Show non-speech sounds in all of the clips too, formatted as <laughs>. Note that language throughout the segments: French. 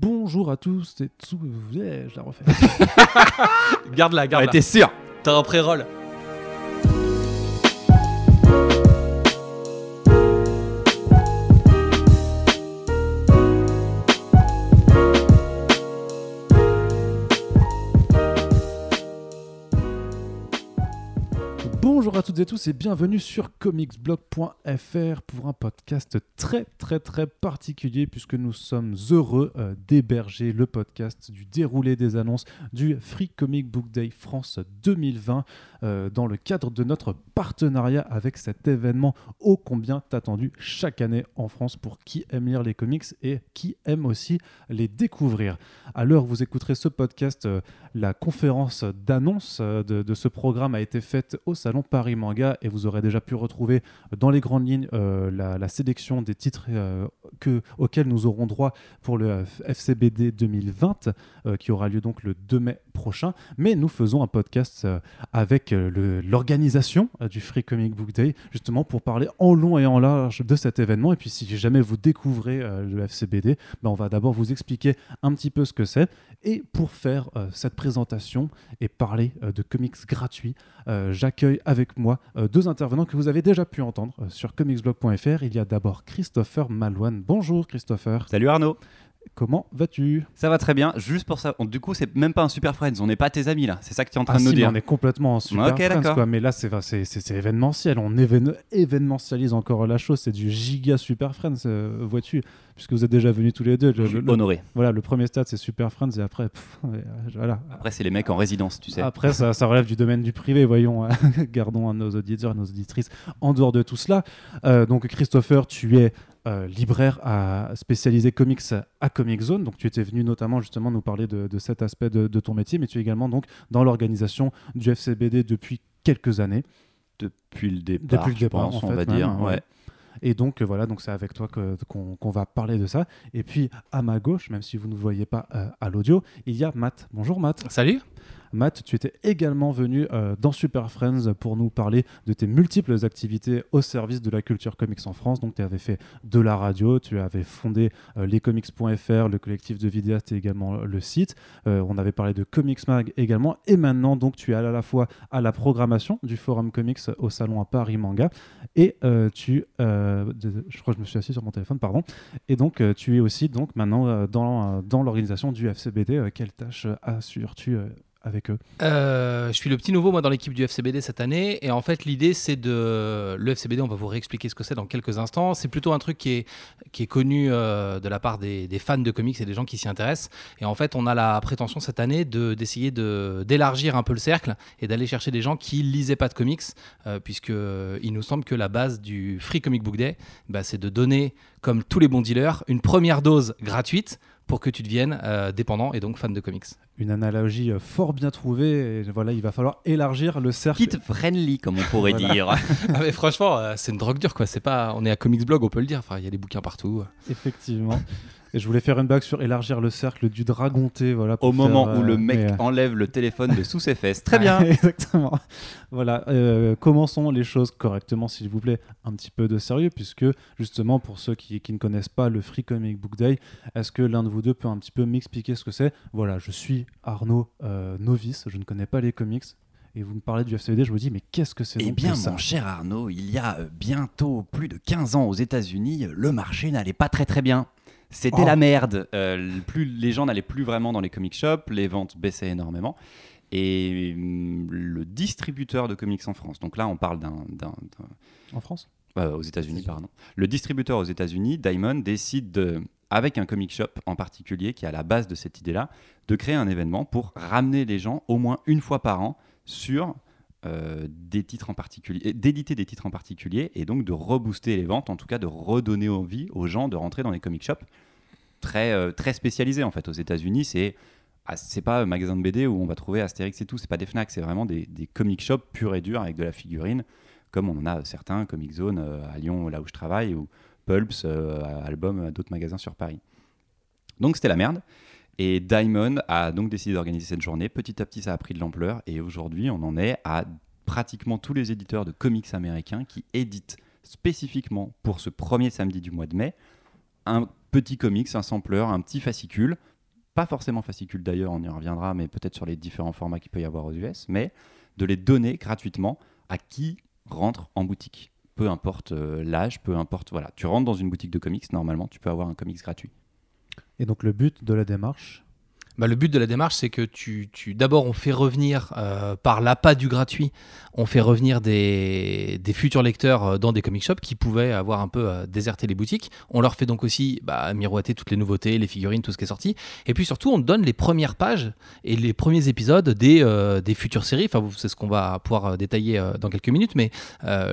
Bonjour à tous et tout. Yeah, je la refais. <laughs> Garde-la, garde-la. t'es sûr T'as un pré-roll. Bonjour à toutes et tous et bienvenue sur comicsblog.fr pour un podcast très très très particulier puisque nous sommes heureux euh, d'héberger le podcast du déroulé des annonces du Free Comic Book Day France 2020 euh, dans le cadre de notre partenariat avec cet événement ô combien attendu chaque année en France pour qui aime lire les comics et qui aime aussi les découvrir. À l'heure où vous écouterez ce podcast, euh, la conférence d'annonce euh, de, de ce programme a été faite au Salon Paris Manga et vous aurez déjà pu retrouver dans les grandes lignes euh, la, sélection des titres que, auxquels nous aurons droit pour le FCBD 2020 euh, qui aura lieu donc le 2 mai prochain. Mais nous faisons un podcast euh, avec euh, l'organisation euh, du Free Comic Book Day justement pour parler en long et en large de cet événement. Et puis si jamais vous découvrez le FCBD, ben, on va d'abord vous expliquer un petit peu ce que c'est. Et pour faire cette présentation et parler de comics gratuits, j'accueille avec moi deux intervenants que vous avez déjà pu entendre sur comicsblog.fr. Il y a d'abord Christopher Malouane. Bonjour Christopher, Salut Arnaud. Comment vas-tu Ça va très bien. Juste pour ça, on- du coup, c'est même pas un super friends. On n'est pas tes amis là. C'est ça que tu es en train Ah de nous si, dire. on est complètement en super Ok, friends, quoi. Mais là, c'est c'est- c'est- c'est événementiel. On évén- événementialise encore la chose. C'est du giga super friends, euh, vois-tu, puisque vous êtes déjà venus tous les deux. Le- le- honoré. voilà, le premier stade, c'est super friends, et après, pff, voilà. Après, c'est les mecs en résidence, tu sais. Après, ça, ça relève du domaine du privé, voyons. hein. <laughs> Gardons à nos auditeurs et nos auditrices en dehors de tout cela. Euh, donc, Christopher, tu es euh, libraire à, spécialisé comics à Comic Zone. Donc, tu étais venu notamment justement nous parler de, de cet aspect de, de ton métier, mais tu es également donc dans l'organisation du FCBD depuis quelques années. Depuis le départ, Depuis le départ, pense, en on fait, va dire. même, ouais. ouais. Et donc, euh, voilà, donc c'est avec toi qu'on va parler de ça. Et puis, à ma gauche, même si vous ne voyez pas euh, à l'audio, il y a Matt. Bonjour Matt. Salut. Matt, tu étais également venu euh, dans Super Friends pour nous parler de tes multiples activités au service de la culture comics en France. Donc, tu avais fait de la radio, tu avais fondé euh, lescomics.fr, le collectif de vidéastes et également le site. Euh, on avait parlé de Comics Mag également. Et maintenant, tu es à la fois à la programmation du Forum Comics au salon à Paris Manga et euh, tu, euh, je crois que je me suis assis sur mon téléphone, pardon. Et donc, euh, tu es aussi donc maintenant euh, dans, euh, dans l'organisation du FCBD. Euh, quelle tâche euh, assures-tu euh, avec eux. Euh, je suis le petit nouveau moi dans l'équipe du FCBD cette année. Et en fait l'idée c'est de le FCBD on va vous réexpliquer ce que c'est dans quelques instants. C'est plutôt un truc qui est qui est connu euh, de la part des, fans de comics et des gens qui s'y intéressent. Et en fait on a la prétention cette année de d'essayer de d'élargir un peu le cercle et d'aller chercher des gens qui lisaient pas de comics euh, nous semble que la base du Free Comic Book Day bah, c'est de donner comme tous les bons dealers une première dose gratuite pour que tu deviennes euh, dépendant et donc fan de comics. Une analogie euh, fort bien trouvée. Et voilà, il va falloir élargir le cercle. Kid friendly, comme on pourrait Voilà. dire. <laughs> Ah mais franchement, euh, c'est une drogue dure quoi. C'est pas, on est à Comics Blog, on peut le dire. Enfin, il y a des bouquins partout. Effectivement. Et je voulais faire une blague sur élargir le cercle du dragonté. Voilà, pour Au moment faire, où euh, le mec mais, euh, enlève le téléphone de sous ses fesses. <laughs> Très bien. <laughs> Exactement. Voilà, euh, commençons les choses correctement, s'il vous plaît. Un petit peu de sérieux, puisque justement, pour ceux qui, qui ne connaissent pas le Free Comic Book Day, est-ce que l'un de vous deux peut un petit peu m'expliquer ce que c'est? Voilà, je suis Arnaud, euh, novice, je ne connais pas les comics. Et vous me parlez du FCD, je vous dis, mais qu'est-ce que c'est Eh bien, mon cher Arnaud, il y a euh, bientôt plus de 15 ans aux États-Unis, euh, le marché n'allait pas très très bien. C'était Oh. la merde. Euh, plus, les gens n'allaient plus vraiment dans les comic shops, les ventes baissaient énormément. Et hum, le distributeur de comics en France, donc là on parle d'un- En France? Euh, aux États-Unis, pardon. Le distributeur aux États-Unis, Diamond, décide de, avec un comic shop en particulier qui est à la base de cette idée-là, de créer un événement pour ramener les gens au moins une fois par an sur euh, des titres en particulier, d'éditer des titres en particulier et donc de rebooster les ventes, en tout cas de redonner envie aux gens de rentrer dans les comic shops très, euh, très spécialisés en fait. Aux États-Unis, c'est ah, c'est pas un magasin de BD où on va trouver Astérix et tout, c'est pas des Fnac, c'est vraiment des, des comic shops purs et durs avec de la figurine, comme on en a certains, Comic Zone euh, à Lyon, là où je travaille, ou Pulps, Album, d'autres magasins sur Paris. Donc c'était la merde. Et Diamond a donc décidé d'organiser cette journée. Petit à petit, ça a pris de l'ampleur. Et aujourd'hui, on en est à pratiquement tous les éditeurs de comics américains qui éditent spécifiquement pour ce premier samedi du mois de mai un petit comics, un sampler, un petit fascicule, pas forcément fascicule d'ailleurs, on y reviendra, mais peut-être sur les différents formats qu'il peut y avoir aux US, mais de les donner gratuitement à qui rentre en boutique. Peu importe euh, l'âge, peu importe. Voilà, tu rentres dans une boutique de comics, normalement, tu peux avoir un comics gratuit. Et donc le but de la démarche, bah, le but de la démarche, c'est que tu, d'abord, on fait revenir euh, par l'appât du gratuit, on fait revenir des, futurs lecteurs euh, dans des comic shops qui pouvaient avoir un peu euh, déserté les boutiques. On leur fait donc aussi bah, miroiter toutes les nouveautés, les figurines, tout ce qui est sorti. Et puis surtout, on donne les premières pages et les premiers épisodes des, futures séries. Enfin, c'est ce qu'on va pouvoir détailler dans quelques minutes. Mais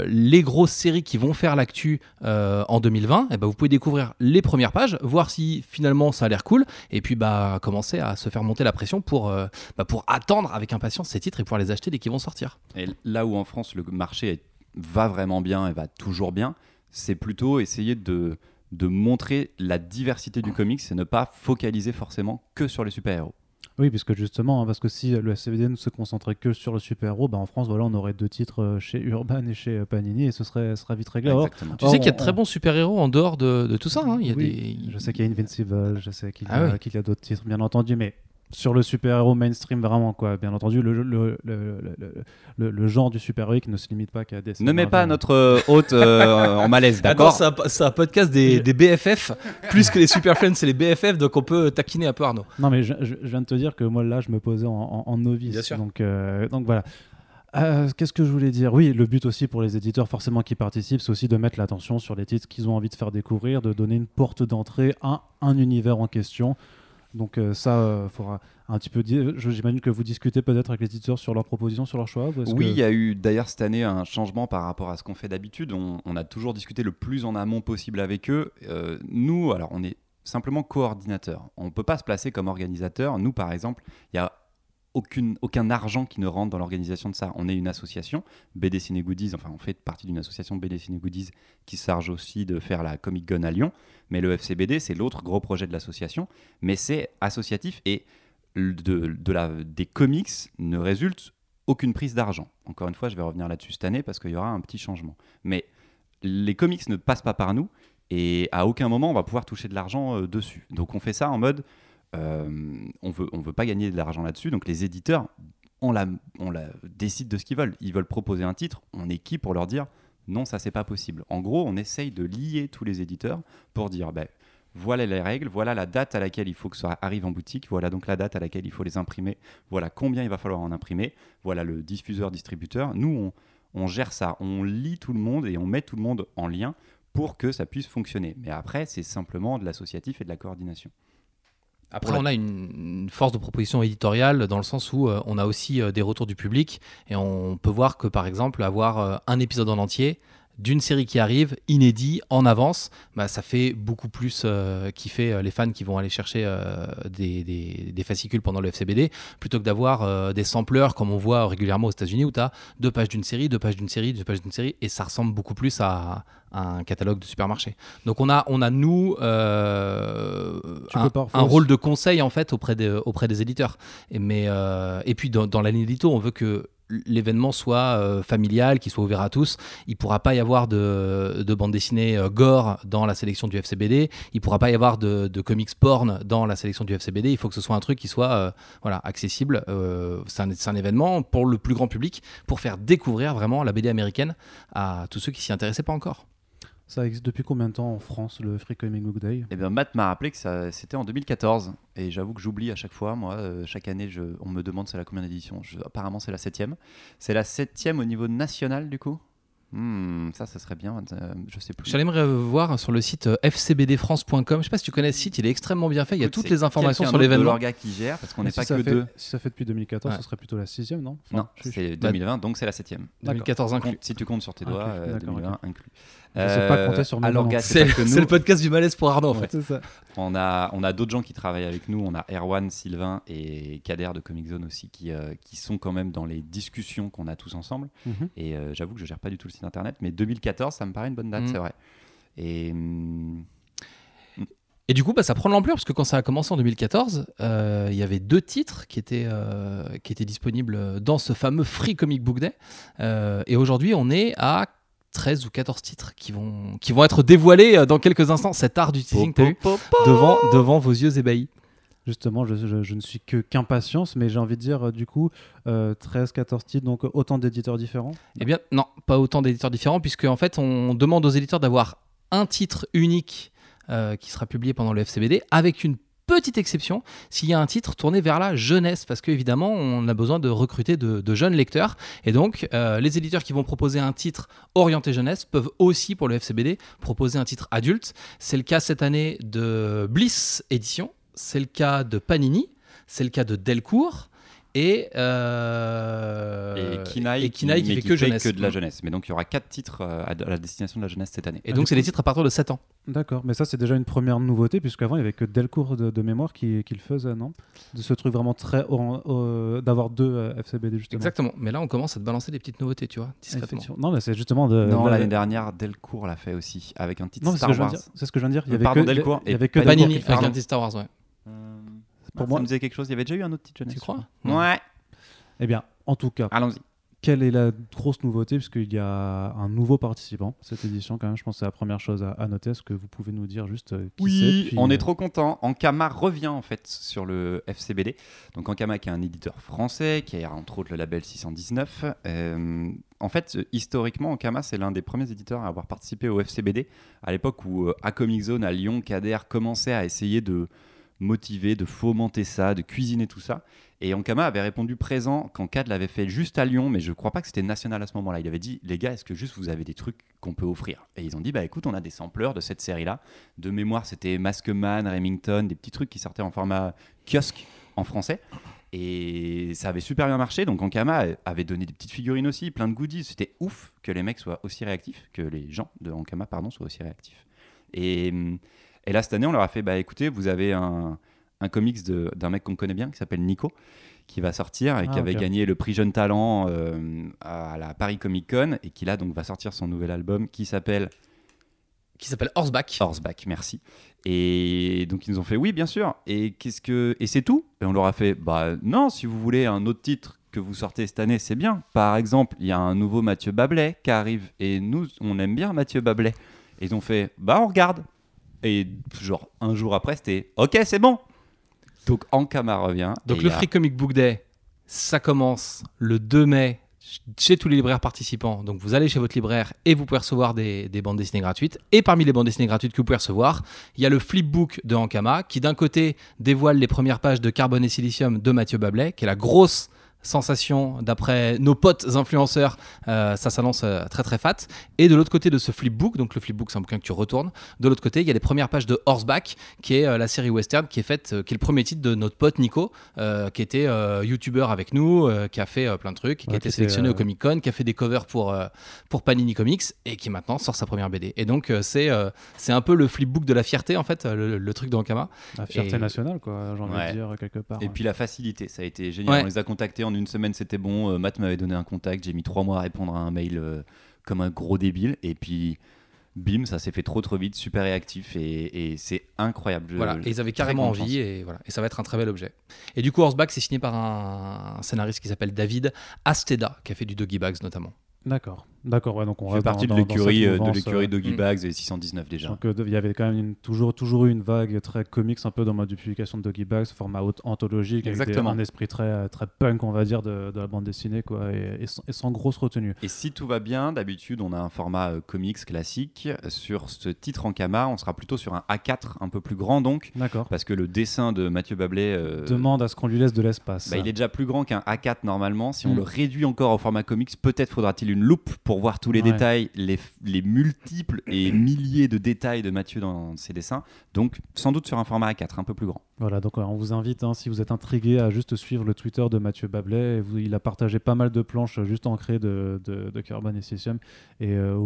les grosses séries qui vont faire l'actu en 2020, et eh ben, vous pouvez découvrir les premières pages, voir si finalement ça a l'air cool, et puis bah, commencer à se faire monter la pression pour, euh, bah, pour attendre avec impatience ces titres et pouvoir les acheter dès qu'ils vont sortir. Et là où en France le marché va vraiment bien et va toujours bien, c'est plutôt essayer de, de montrer la diversité du comics et ne pas focaliser forcément que sur les super-héros. Oui, puisque justement, hein, parce que si le SCVD ne se concentrait que sur le super-héros, bah en France, voilà, on aurait deux titres euh, chez Urban et chez euh, Panini et ce serait, serait vite réglé. tu sais qu'il y a de très bons super-héros en dehors de, de, tout ça. Hein. Il y a des... Je sais qu'il y a Invincible, je sais qu'il y a, ah y a d'autres titres, bien entendu, mais sur le super-héros mainstream vraiment quoi. Bien entendu le, le, le, le genre du super-héros ne se limite pas qu'à DC ne mets pas notre euh, hôte euh, en malaise d'accord c'est un, podcast des, des, BFF plus que les super friends c'est les BFF donc on peut taquiner un peu Arnaud. Non mais je, viens de te dire que moi là je me posais en, en, novice. Donc, euh, donc voilà. Qu'est-ce que je voulais dire? Oui, le but aussi pour les éditeurs forcément qui participent, c'est aussi de mettre l'attention sur les titres qu'ils ont envie de faire découvrir, de donner une porte d'entrée à un univers en question. Donc euh, ça, il euh, faudra un petit peu dire. J'imagine que vous discutez peut-être avec les éditeurs sur leurs propositions, sur leurs choix. Oui, il y a eu d'ailleurs cette année un changement par rapport à ce qu'on fait d'habitude. On, a toujours discuté le plus en amont possible avec eux. Euh, nous, alors on est simplement coordinateur. On ne peut pas se placer comme organisateur. Nous, par exemple, il y a aucun argent qui ne rentre dans l'organisation de ça. On est une association, BD Ciné Goodies, enfin on fait partie d'une association BD Ciné Goodies qui charge aussi de faire la Comic Gun à Lyon. Mais le FCBD, c'est l'autre gros projet de l'association, mais c'est associatif et de, la, des comics ne résulte aucune prise d'argent. Encore une fois, je vais revenir là-dessus cette année parce qu'il y aura un petit changement. Mais les comics ne passent pas par nous et à aucun moment on va pouvoir toucher de l'argent euh, dessus. Donc on fait ça en mode euh, on veut, on veut pas gagner de l'argent là-dessus. Donc les éditeurs, on la, on la décide de ce qu'ils veulent. Ils veulent proposer un titre, on est qui pour leur dire non, ça c'est pas possible. En gros, on essaye de lier tous les éditeurs pour dire ben, voilà les règles, voilà la date à laquelle il faut que ça arrive en boutique, voilà donc la date à laquelle il faut les imprimer, voilà combien il va falloir en imprimer, voilà le diffuseur-distributeur. Nous, on, on, gère ça, on lie tout le monde et on met tout le monde en lien pour que ça puisse fonctionner. Mais après, c'est simplement de l'associatif et de la coordination. Après, on a une, force de proposition éditoriale dans le sens où euh, on a aussi euh, des retours du public et on peut voir que par exemple avoir euh, un épisode en entier d'une série qui arrive, inédit, en avance, bah, ça fait beaucoup plus kiffer les fans qui vont aller chercher des, des, fascicules pendant le FCBD, plutôt que d'avoir des sampleurs comme on voit régulièrement aux États-Unis où tu as deux pages d'une série, deux pages d'une série, deux pages d'une série, et ça ressemble beaucoup plus à, un catalogue de supermarché. Donc on a, on a nous euh, un, rôle de conseil en fait auprès des, auprès des éditeurs. Et, mais, euh, et puis dans, dans la ligne édito, on veut que l'événement soit euh, familial, qu'il soit ouvert à tous. Il pourra pas y avoir de, de bande dessinée gore dans la sélection du FCBD. Il pourra pas y avoir de, de, comics porn dans la sélection du FCBD. Il faut que ce soit un truc qui soit voilà, accessible. c'est un, un, événement pour le plus grand public, pour faire découvrir vraiment la BD américaine à tous ceux qui s'y intéressaient pas encore. Ça existe depuis combien de temps en France, le Free Comic Book Day? Eh bien, Matt m'a rappelé que c'était en 2014. Et j'avoue que j'oublie à chaque fois. Moi, euh, chaque année, je, on me demande c'est la combien d'édition. Apparemment, c'est la septième. C'est la septième au niveau national, du coup? Hmm, ça, ça serait bien. Euh, je sais plus. J'aimerais voir sur le site euh, fcbdfrance.com. Je sais pas si tu connais ce site, il est extrêmement bien fait. Il y a toutes les informations sur l'événement. C'est qui gère parce qu'on n'est pas que fait, deux. Si ça fait depuis 2014, ce serait plutôt la sixième, non? Non, c'est 2020, donc c'est la septième. 2014 inclus. Si tu comptes sur tes doigts, 2020 euh, inclus. Euh, pas compter sur C'est <laughs> le podcast du malaise pour Arnaud, en fait. Ça. On a, on a d'autres gens qui travaillent avec nous. On a Erwan, Sylvain et Kader de Comic Zone aussi qui, qui sont quand même dans les discussions qu'on a tous ensemble. Mhm. Et j'avoue que je gère pas du tout le site internet, mais 2014 2014, ça me paraît une bonne date, mm. c'est vrai. Et. Mm, et du coup, bah, ça prend de l'ampleur parce que quand ça a commencé en 2014, euh, il y avait deux titres qui étaient, euh, qui étaient disponibles dans ce fameux Free Comic Book Day. Euh, et aujourd'hui, on est à 13 ou 14 titres qui vont, qui vont être dévoilés euh, dans quelques instants. Cet art du teasing, t'as vu devant, devant vos yeux ébahis. Justement, je, je- je ne suis que qu'impatience, mais j'ai envie de dire, euh, du coup, euh, 13, 14 titres, donc autant d'éditeurs différents? Eh bien, non, pas autant d'éditeurs différents, puisque en fait, on demande aux éditeurs d'avoir un titre unique euh, qui sera publié pendant le FCBD, avec une petite exception s'il y a un titre tourné vers la jeunesse, parce qu'évidemment, on a besoin de recruter de, jeunes lecteurs. Et donc, euh, les éditeurs qui vont proposer un titre orienté jeunesse peuvent aussi, pour le FCBD, proposer un titre adulte. C'est le cas cette année de Bliss Édition, c'est le cas de Panini, c'est le cas de Delcourt. Et, euh, et Kinaï, et Kinaï qui mais fait que jeunesse. de la jeunesse. Mais donc il y aura quatre titres euh, à la destination de la jeunesse cette année. Et Ah, donc, c'est des titres à partir de 7 ans. D'accord, mais ça, c'est déjà une première nouveauté, puisqu'avant, il n'y avait que Delcourt de, de mémoire qui, qui le faisait, non? De ce truc vraiment très. euh, d'avoir deux euh, FCBD, justement. Exactement. Mais là, on commence à te balancer des petites nouveautés, tu vois, discrètement. Non, mais c'est justement de. non, la- l'année dernière, Delcourt l'a fait aussi, avec un titre Non, Star Wars. C'est ce que je viens de dire. Il y Euh, avait pardon, que, Delcourt il y et avait que Panini. Delcourt Panini, qui le avec un titre Star Wars, ouais. Euh, Pour ah, moi- Ça me disait quelque chose, il y avait déjà eu un autre titre jeunesse. Tu je crois Ouais, Eh bien, en tout cas, allons-y. quelle est la grosse nouveauté? Puisqu'il y a un nouveau participant cette édition, quand même. Je pense que c'est la première chose à, à noter. Est-ce que vous pouvez nous dire juste euh, qui Oui, puis, on euh, est trop content. Ankama revient en fait sur le FCBD. Donc Ankama qui est un éditeur français, qui a entre autres le label 619. Euh, en fait, euh, historiquement, Ankama c'est l'un des premiers éditeurs à avoir participé au FCBD à l'époque où euh, à Comic Zone à Lyon, Kader commençait à essayer de motiver, de fomenter ça, de cuisiner tout ça. Et Ankama avait répondu présent quand Cad l'avait fait juste à Lyon, mais je crois pas que c'était national à ce moment-là. Il avait dit, les gars, est-ce que juste vous avez des trucs qu'on peut offrir? Et ils ont dit, bah écoute, on a des sampleurs de cette série-là. De mémoire, c'était Maskman, Remington, des petits trucs qui sortaient en format kiosque en français. Et ça avait super bien marché. Donc Ankama avait donné des petites figurines aussi, plein de goodies. C'était ouf que les mecs soient aussi réactifs, que les gens de Ankama, pardon, soient aussi réactifs. Et, et là, cette année, on leur a fait, bah écoutez, vous avez un, un comics de- d'un mec qu'on connaît bien qui s'appelle Nico qui va sortir et Ah, qui avait gagné le prix Jeune Talent euh, à la Paris Comic Con et qui là donc va sortir son nouvel album qui s'appelle Qui s'appelle Horseback. Horseback, merci. Et donc ils nous ont fait oui bien sûr. Et qu'est-ce que et c'est tout Et on leur a fait bah non si vous voulez un autre titre que vous sortez cette année c'est bien. Par exemple il y a un nouveau Mathieu Bablet qui arrive et nous on aime bien Mathieu Bablet. Et ils ont fait bah on regarde. Et genre un jour après c'était ok c'est bon. Donc Ankama revient. Donc le a- Free Comic Book Day, ça commence le 2 mai ch- chez tous les libraires participants. Donc vous allez chez votre libraire et vous pouvez recevoir des, des bandes dessinées gratuites. Et parmi les bandes dessinées gratuites que vous pouvez recevoir, il y a le flipbook de Ankama qui d'un côté dévoile les premières pages de Carbone et Silicium de Mathieu Bablet, qui est la grosse sensation d'après nos potes influenceurs, euh, ça s'annonce euh, très très fat. Et de l'autre côté de ce flipbook, donc le flipbook c'est un bouquin que tu retournes, de l'autre côté il y a les premières pages de Horseback, qui est euh, la série western qui est faite, euh, qui est le premier titre de notre pote Nico, euh, qui était euh, youtubeur avec nous, euh, qui a fait euh, plein de trucs, qui Ouais, a été qui sélectionné était, au Comic Con, qui a fait des covers pour, euh, pour Panini Comics et qui maintenant sort sa première BD. Et donc euh, c'est euh, c'est un peu le flipbook de la fierté en fait, le, le truc d'Ankama. La fierté Et- nationale, quoi, j'ai envie Ouais. de dire, quelque part. Et puis la facilité, ça a été génial. Ouais. On les a contactés en une semaine, c'était bon. Euh, Matt m'avait donné un contact, j'ai mis trois mois à répondre à un mail euh, comme un gros débile. Et puis, bim, ça s'est fait trop trop vite, super réactif et, et c'est incroyable. Je- Voilà, et ils avaient carrément envie, et, voilà. et ça va être un très bel objet. Et du coup, Horseback, c'est signé par un, un scénariste qui s'appelle David Asteda, qui a fait du Doggy Bags notamment. D'accord, d'accord, ouais, donc on fait partie dans- de l'écurie euh, de l'écurie euh, Doggy Mm. Bags et 619 déjà. Donc, euh, il y avait quand même une- toujours, toujours eu une vague très comics un peu dans ma publication de Doggy Bags, format anthologique, avec des- Exactement. un esprit très, très punk, on va dire, de, de la bande dessinée, quoi, et, et sans, et sans grosse retenue. Et si tout va bien, d'habitude, on a un format euh, comics classique. Sur ce titre en Kama, on sera plutôt sur un A4 un peu plus grand donc, D'accord. parce que le dessin de Mathieu euh, Demande à ce qu'on lui laisse de l'espace. Bah, il est déjà plus grand qu'un A4 normalement. Si on Mm. le réduit encore au format comics, peut-être faudra-t-il une loupe pour voir tous les Ouais. détails, les, les multiples et <coughs> milliers de détails de Mathieu dans ses dessins. Donc sans doute sur un format A4 un peu plus grand. Voilà, donc euh, on vous invite, hein, si vous êtes intrigué, à juste suivre le Twitter de Mathieu Bablet. Et vous- il a partagé pas mal de planches euh, juste ancrées de, de, de Carbon et Silicium. Et euh,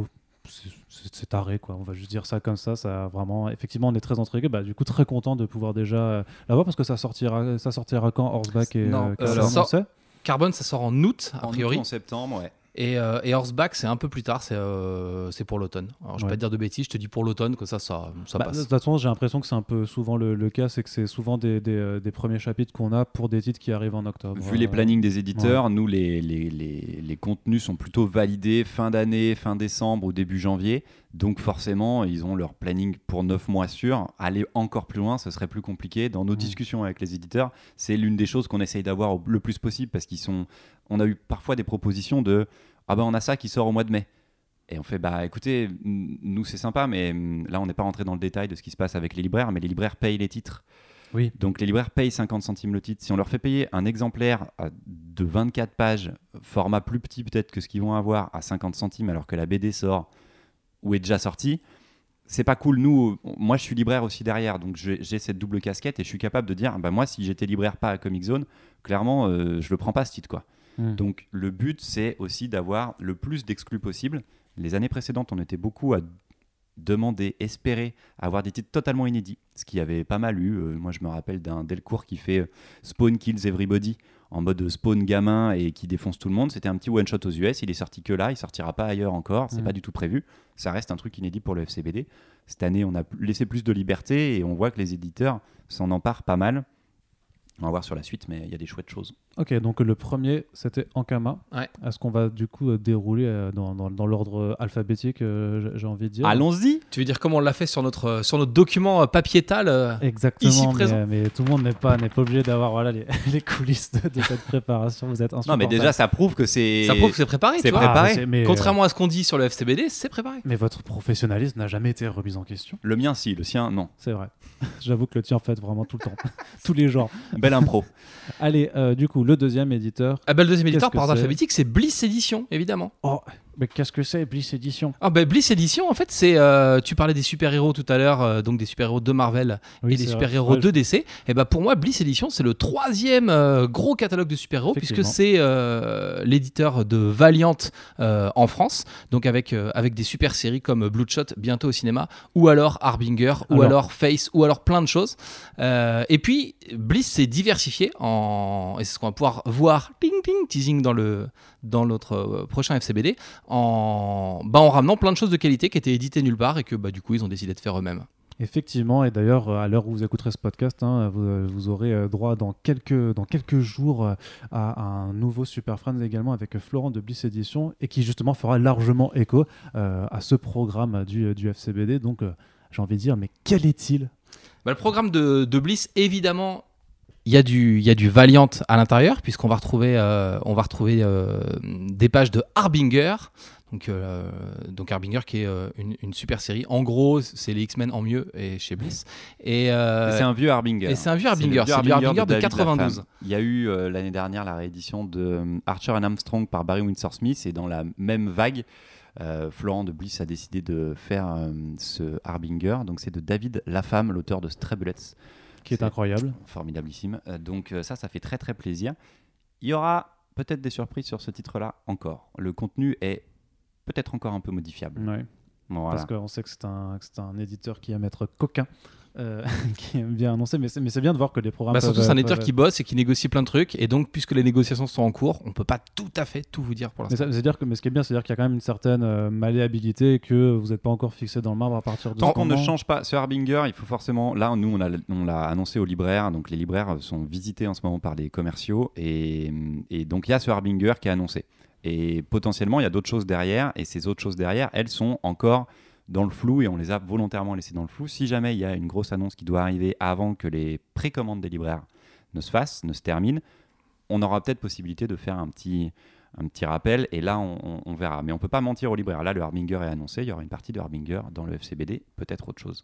c'est- c'est taré, quoi. On va juste dire ça comme ça. ça vraiment, effectivement, on est très intrigué. Bah, du coup, très content de pouvoir déjà euh, la voir parce que ça sortira, ça sortira quand Horseback et Non, euh, euh, on sait Carbone, ça sort en août, a En priori. août, en septembre, ouais. Et, euh, et Horseback, c'est un peu plus tard, c'est euh, pour l'automne. Alors, je vais Ouais. pas te dire de bêtises, je te dis pour l'automne, que ça, ça, ça Bah, de passe. toute façon, j'ai l'impression que c'est un peu souvent le, le cas, c'est que c'est souvent des, des, euh, des premiers chapitres qu'on a pour des titres qui arrivent en octobre. Vu les plannings des éditeurs, nous, les, les, les, les contenus sont plutôt validés fin d'année, fin décembre ou début janvier. Donc forcément, ils ont leur planning pour 9 mois sûrs. Aller encore plus loin, ce serait plus compliqué. Dans nos Mm. discussions avec les éditeurs, c'est l'une des choses qu'on essaye d'avoir le plus possible parce qu'ils sont... On a eu parfois des propositions de « Ah ben on a ça qui sort au mois de mai ». Et on fait bah écoutez, nous c'est sympa, mais hum, là on n'est pas rentré dans le détail de ce qui se passe avec les libraires, mais les libraires payent les titres. Oui. Donc les libraires payent 50 centimes le titre. Si on leur fait payer un exemplaire à- de 24 pages, format plus petit peut-être que ce qu'ils vont avoir à 50 centimes alors que la BD sort ou est déjà sortie, c'est pas cool. Nous, moi je suis libraire aussi derrière, donc j'ai cette double casquette et je suis capable de dire, bah moi si j'étais libraire pas à Comic Zone, clairement euh, je le prends pas ce titre quoi. Mm. Donc le but, c'est aussi d'avoir le plus d'exclus possible. Les années précédentes, on était beaucoup à demander, espérer avoir des titres totalement inédits, ce qui avait pas mal eu. Euh, moi, je me rappelle d'un Delcourt qui fait euh, Spawn Kills Everybody en mode Spawn gamin et qui défonce tout le monde. C'était un petit one shot aux US. Il est sorti que là, il sortira pas ailleurs encore. C'est Mm. pas du tout prévu. Ça reste un truc inédit pour le FCBD. Cette année, on a laissé plus de liberté et on voit que les éditeurs s'en emparent pas mal. On va voir sur la suite, mais il y a des chouettes choses. Ok, donc le premier, c'était Ankama. Ouais. Est-ce qu'on va du coup euh, dérouler euh, dans, dans- dans l'ordre euh, alphabétique, j'ai- envie de dire? Allons-y Tu veux dire comment on l'a fait sur notre, sur notre document papiétal Exactement, Ici mais, présent? mais tout le monde n'est pas, n'est pas obligé d'avoir voilà, les, <laughs> les coulisses de, de cette préparation. Vous êtes Non, mais déjà, ça prouve que c'est. Ça prouve que c'est préparé, c'est vois. Ah, préparé. mais euh, Contrairement à ce qu'on dit sur le FCBD, c'est préparé. mais votre professionnalisme n'a jamais été remis en question. Le mien, si. Le sien, non. C'est vrai. <laughs> J'avoue que le tien, en fait, vraiment tout le temps. <laughs> Tous les jours. Belle impro. <laughs> Allez, euh, du coup, le deuxième éditeur. Ah bah, le deuxième éditeur par ordre c'est? Alphabétique, c'est Bliss Edition, évidemment. Oh, mais qu'est-ce que c'est, Bliss Edition? Ah bah, Bliss Edition, en fait, c'est. euh, tu parlais des super-héros tout à l'heure, euh, donc des super-héros de Marvel Oui, et des super-héros de DC. Et bah pour moi, Bliss Edition, c'est le troisième euh, gros catalogue de super-héros, puisque c'est l'éditeur de Valiant en France, donc avec, avec des super séries comme Bloodshot bientôt au cinéma, ou alors Harbinger, ou Alors. alors Face, ou alors plein de choses. Et puis, Bliss s'est diversifié, en... et c'est ce qu'on va pouvoir voir, ping ping, teasing dans, le, dans notre euh, prochain FCBD, en, bah, en ramenant plein de choses de qualité qui étaient éditées nulle part et que bah, du coup ils ont décidé de faire eux-mêmes. Effectivement, et d'ailleurs, euh, à l'heure où vous écouterez ce podcast, hein, vous, euh, vous aurez droit dans quelques, dans quelques jours à un nouveau Super Friends également avec Florent de Bliss Edition et qui justement fera largement écho euh, à ce programme du, du FCBD. Donc, euh, j'ai envie de dire, mais quel est-il? Bah, le programme de, de Bliss, évidemment, il y, a du- il y a du Valiant à l'intérieur, puisqu'on va retrouver, euh, on va retrouver euh, des pages de Harbinger. Donc, euh, donc Harbinger qui est une, une super série. En gros, c'est les X-Men en mieux et chez Bliss. Et, c'est un vieux Harbinger. et c'est un vieux Harbinger, c'est du Harbinger de David 92. Lapham. Il y a eu l'année dernière la réédition de Archer and Armstrong par Barry Windsor Smith et dans la même vague, euh, Florent de Bliss a décidé de faire euh, ce Harbinger. Donc c'est de David Lafame, l'auteur de Stray Bullets. Qui est C'est incroyable. Formidabilissime. Euh, donc euh, ça, ça fait très très plaisir. Il y aura peut-être des surprises sur ce titre-là encore. Le contenu est peut-être encore un peu modifiable. Ouais. Voilà. Parce qu'on sait que c'est un, que c'est un éditeur qui aime être coquin, euh, <laughs> qui aime bien annoncer, mais c'est, mais c'est bien de voir que les programmes. Bah, surtout, peuvent- c'est un éditeur peuvent- qui bosse et qui négocie plein de trucs. Et donc, puisque les négociations sont en cours, on peut pas tout à fait tout vous dire pour Mais, l'instant. ça- c'est-à-dire que, mais ce qui est bien, c'est-à-dire qu'il y a quand même une certaine euh, malléabilité et que vous n'êtes pas encore fixé dans le marbre à partir de Tant qu'on ne change pas ce Harbinger, il faut forcément. Là, nous, on l'a on l'a annoncé aux libraires. Donc, les libraires sont visités en ce moment par les commerciaux. Et, et donc, il y a ce Harbinger qui est annoncé. Et potentiellement, il y a d'autres choses derrière. Et ces autres choses derrière, elles sont encore dans le flou. Et on les a volontairement laissées dans le flou. Si jamais il y a une grosse annonce qui doit arriver avant que les précommandes des libraires ne se fassent, ne se terminent, on aura peut-être possibilité de faire un petit, rappel. Et là, on, on- verra. Mais on peut pas mentir aux libraires. Là, le Harbinger est annoncé. Il y aura une partie de Harbinger dans le FCBD. Peut-être autre chose.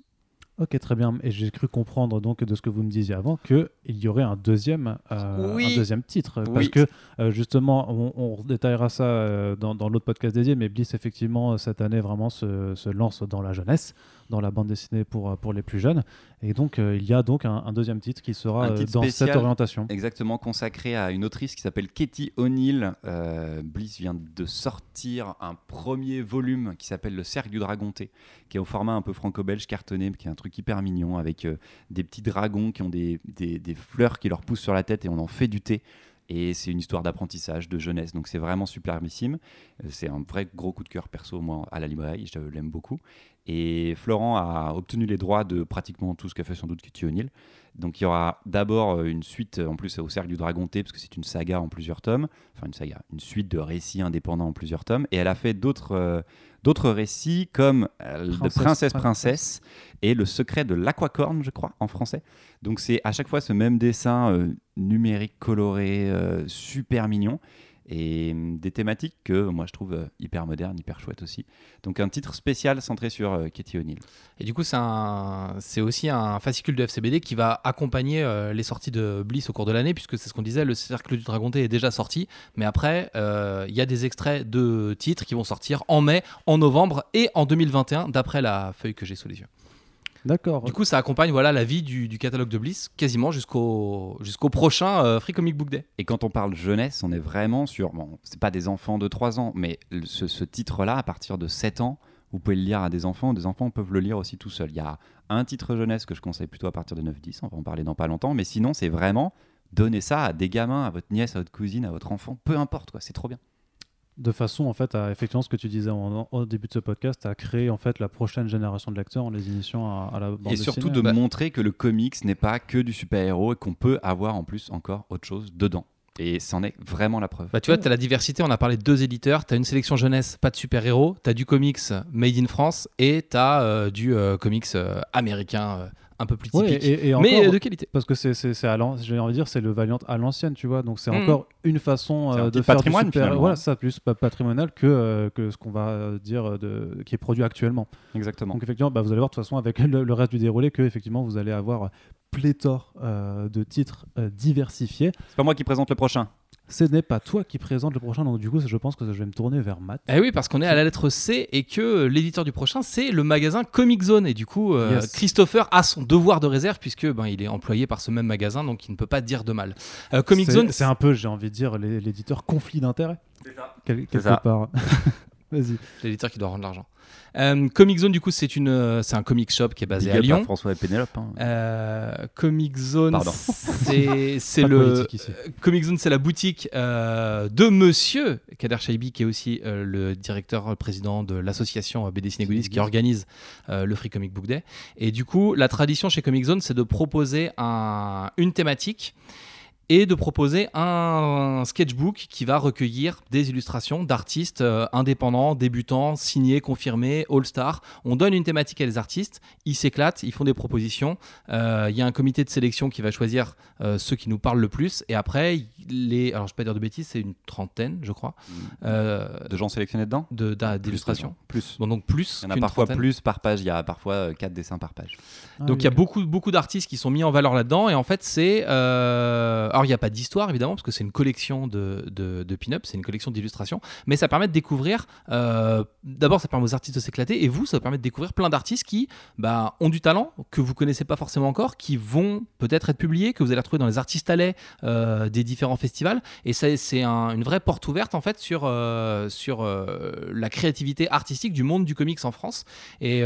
Ok, très bien. Et j'ai cru comprendre donc de ce que vous me disiez avant qu'il y aurait un deuxième, euh, Oui. un deuxième titre. Parce que euh, justement, on, on détaillera ça euh, dans, dans l'autre podcast dédié, mais Bliss, effectivement, cette année vraiment se, se lance dans la jeunesse, dans la bande dessinée pour, euh, pour les plus jeunes. Et donc, euh, il y a donc un, un deuxième titre qui sera euh, titre dans spécial. cette orientation. Exactement, consacré à une autrice qui s'appelle Katie O'Neill. Bliss vient de sortir un premier volume qui s'appelle Le Cercle du Dragon T, qui est au format un peu franco-belge cartonné, qui est un truc hyper mignon avec des petits dragons qui ont des, des- des fleurs qui leur poussent sur la tête et on en fait du thé. Et c'est une histoire d'apprentissage, de jeunesse. Donc c'est vraiment superbissime. Euh, C'est un vrai gros coup de cœur perso, moi, à la librairie. Je l'aime beaucoup. Et Florent a obtenu les droits de pratiquement tout ce qu'a fait sans doute Kitty O'Neill. Donc il y aura d'abord euh, une suite, euh, en plus au Cercle du Dragon T, parce que c'est une saga en plusieurs tomes. Enfin une saga, une suite de récits indépendants en plusieurs tomes. Et elle a fait d'autres euh, d'autres récits comme euh, de Princesse, Princesse et Le secret de l'aquacorne, je crois, en français. Donc c'est à chaque fois ce même dessin euh, numérique coloré, super mignon. Et hum, des thématiques que moi je trouve euh, hyper modernes, hyper chouettes aussi. Donc un titre spécial centré sur euh, Katie O'Neill. Et du coup, c'est aussi un fascicule de FCBD qui va accompagner euh, les sorties de Bliss au cours de l'année, puisque c'est ce qu'on disait, le Cercle du Dragon T est déjà sorti. Mais après, il y a des extraits de titres qui vont sortir en mai, en novembre et en 2021, d'après la feuille que j'ai sous les yeux. D'accord. Du coup, ça accompagne voilà, la vie du, du catalogue de Bliss quasiment jusqu'au jusqu'au prochain euh, Free Comic Book Day. Et quand on parle jeunesse, on est vraiment sur. Bon, c'est pas des enfants de 3 ans, mais ce, ce titre-là, à partir de 7 ans, vous pouvez le lire à des enfants. Des enfants peuvent le lire aussi tout seuls. Il y a un titre jeunesse que je conseille plutôt à partir de 9-10. On va en parler dans pas longtemps. Mais sinon, c'est vraiment donner ça à des gamins, à votre nièce, à votre cousine, à votre enfant. Peu importe, quoi. C'est trop bien. De façon en fait à effectivement ce que tu disais en- au début de ce podcast à créer en fait la prochaine génération de lecteurs en les initiant à, à la bande Et surtout de Bah- montrer que le comics n'est pas que du super-héros et qu'on peut avoir en plus encore autre chose dedans. Et c'en est vraiment la preuve. Bah, tu vois, tu as la diversité, on a parlé de deux éditeurs, tu as une sélection jeunesse, pas de super-héros, tu as du comics made in France. Et tu as du euh, comics euh, américain euh, un peu plus Ouais, typique, et, et mais encore, euh, de qualité. parce que c'est c'est c'est à l'an- j'ai envie de dire c'est le Valiant à l'ancienne tu vois donc c'est Mhm. encore une façon C'est un euh, de faire patrimoine, du super voilà ça plus pa- patrimonial que euh, que ce qu'on va dire de qui est produit actuellement Exactement. donc effectivement bah, vous allez voir de toute façon avec <laughs> le, le reste du déroulé que effectivement vous allez avoir pléthore euh, de titres euh, diversifiés C'est pas moi qui présente le prochain. Ce n'est pas toi qui présente le prochain donc du coup je pense que je vais me tourner vers Matt Eh oui, parce qu'on est à la lettre C et que l'éditeur du prochain, c'est le magasin Comic Zone. Et du coup, euh, Yes. Christopher a son devoir de réserve puisque ben, il est employé par ce même magasin, donc il ne peut pas dire de mal. Euh, Comic C'est- Zone, c'est un peu j'ai envie de dire l'éditeur conflit d'intérêt Quel- quelque ça. part <laughs> vas-y c'est l'éditeur qui doit rendre l'argent. Euh, Comic Zone, du coup, c'est une, euh, c'est un comic shop qui est basé Big à up Lyon. François et Pénélope. hein. Euh, Comic Zone, Pardon. c'est <laughs> c'est le ici. Comic Zone, c'est la boutique euh, de Monsieur Kader Shaibi, qui est aussi euh, le directeur euh, président de l'association euh, BD Ciné Goodies, qui organise euh, le Free Comic Book Day. Et du coup, la tradition chez Comic Zone, c'est de proposer un- une thématique et de proposer un sketchbook qui va recueillir des illustrations d'artistes euh, indépendants, débutants, signés, confirmés, all-star. On donne une thématique à les artistes, ils s'éclatent, ils font des propositions. Euh, Il y a un comité de sélection qui va choisir euh, ceux qui nous parlent le plus. Et après, les, alors je ne vais pas dire de bêtises, c'est une trentaine, je crois, euh, De gens sélectionnés dedans de d'illustrations. Plus. Bon, donc plus. Il y en a parfois trentaine. plus par page. Il y a parfois 4 dessins par page. Ah Donc oui, il y a beaucoup, beaucoup d'artistes qui sont mis en valeur là-dedans. Et en fait, c'est. Alors il n'y a pas d'histoire, évidemment, parce que c'est une collection de, de, de pin-up, c'est une collection d'illustrations. Mais ça permet de découvrir. euh, D'abord, ça permet aux artistes de s'éclater. Et vous, ça permet de découvrir plein d'artistes qui bah, ont du talent, que vous connaissez pas forcément encore, qui vont peut-être être publiés, que vous allez retrouver dans les artistes allais euh, des différents festivals. Et ça, c'est un- une vraie porte ouverte, en fait, sur, euh, sur euh, la créativité artistique du monde du comics en France. Et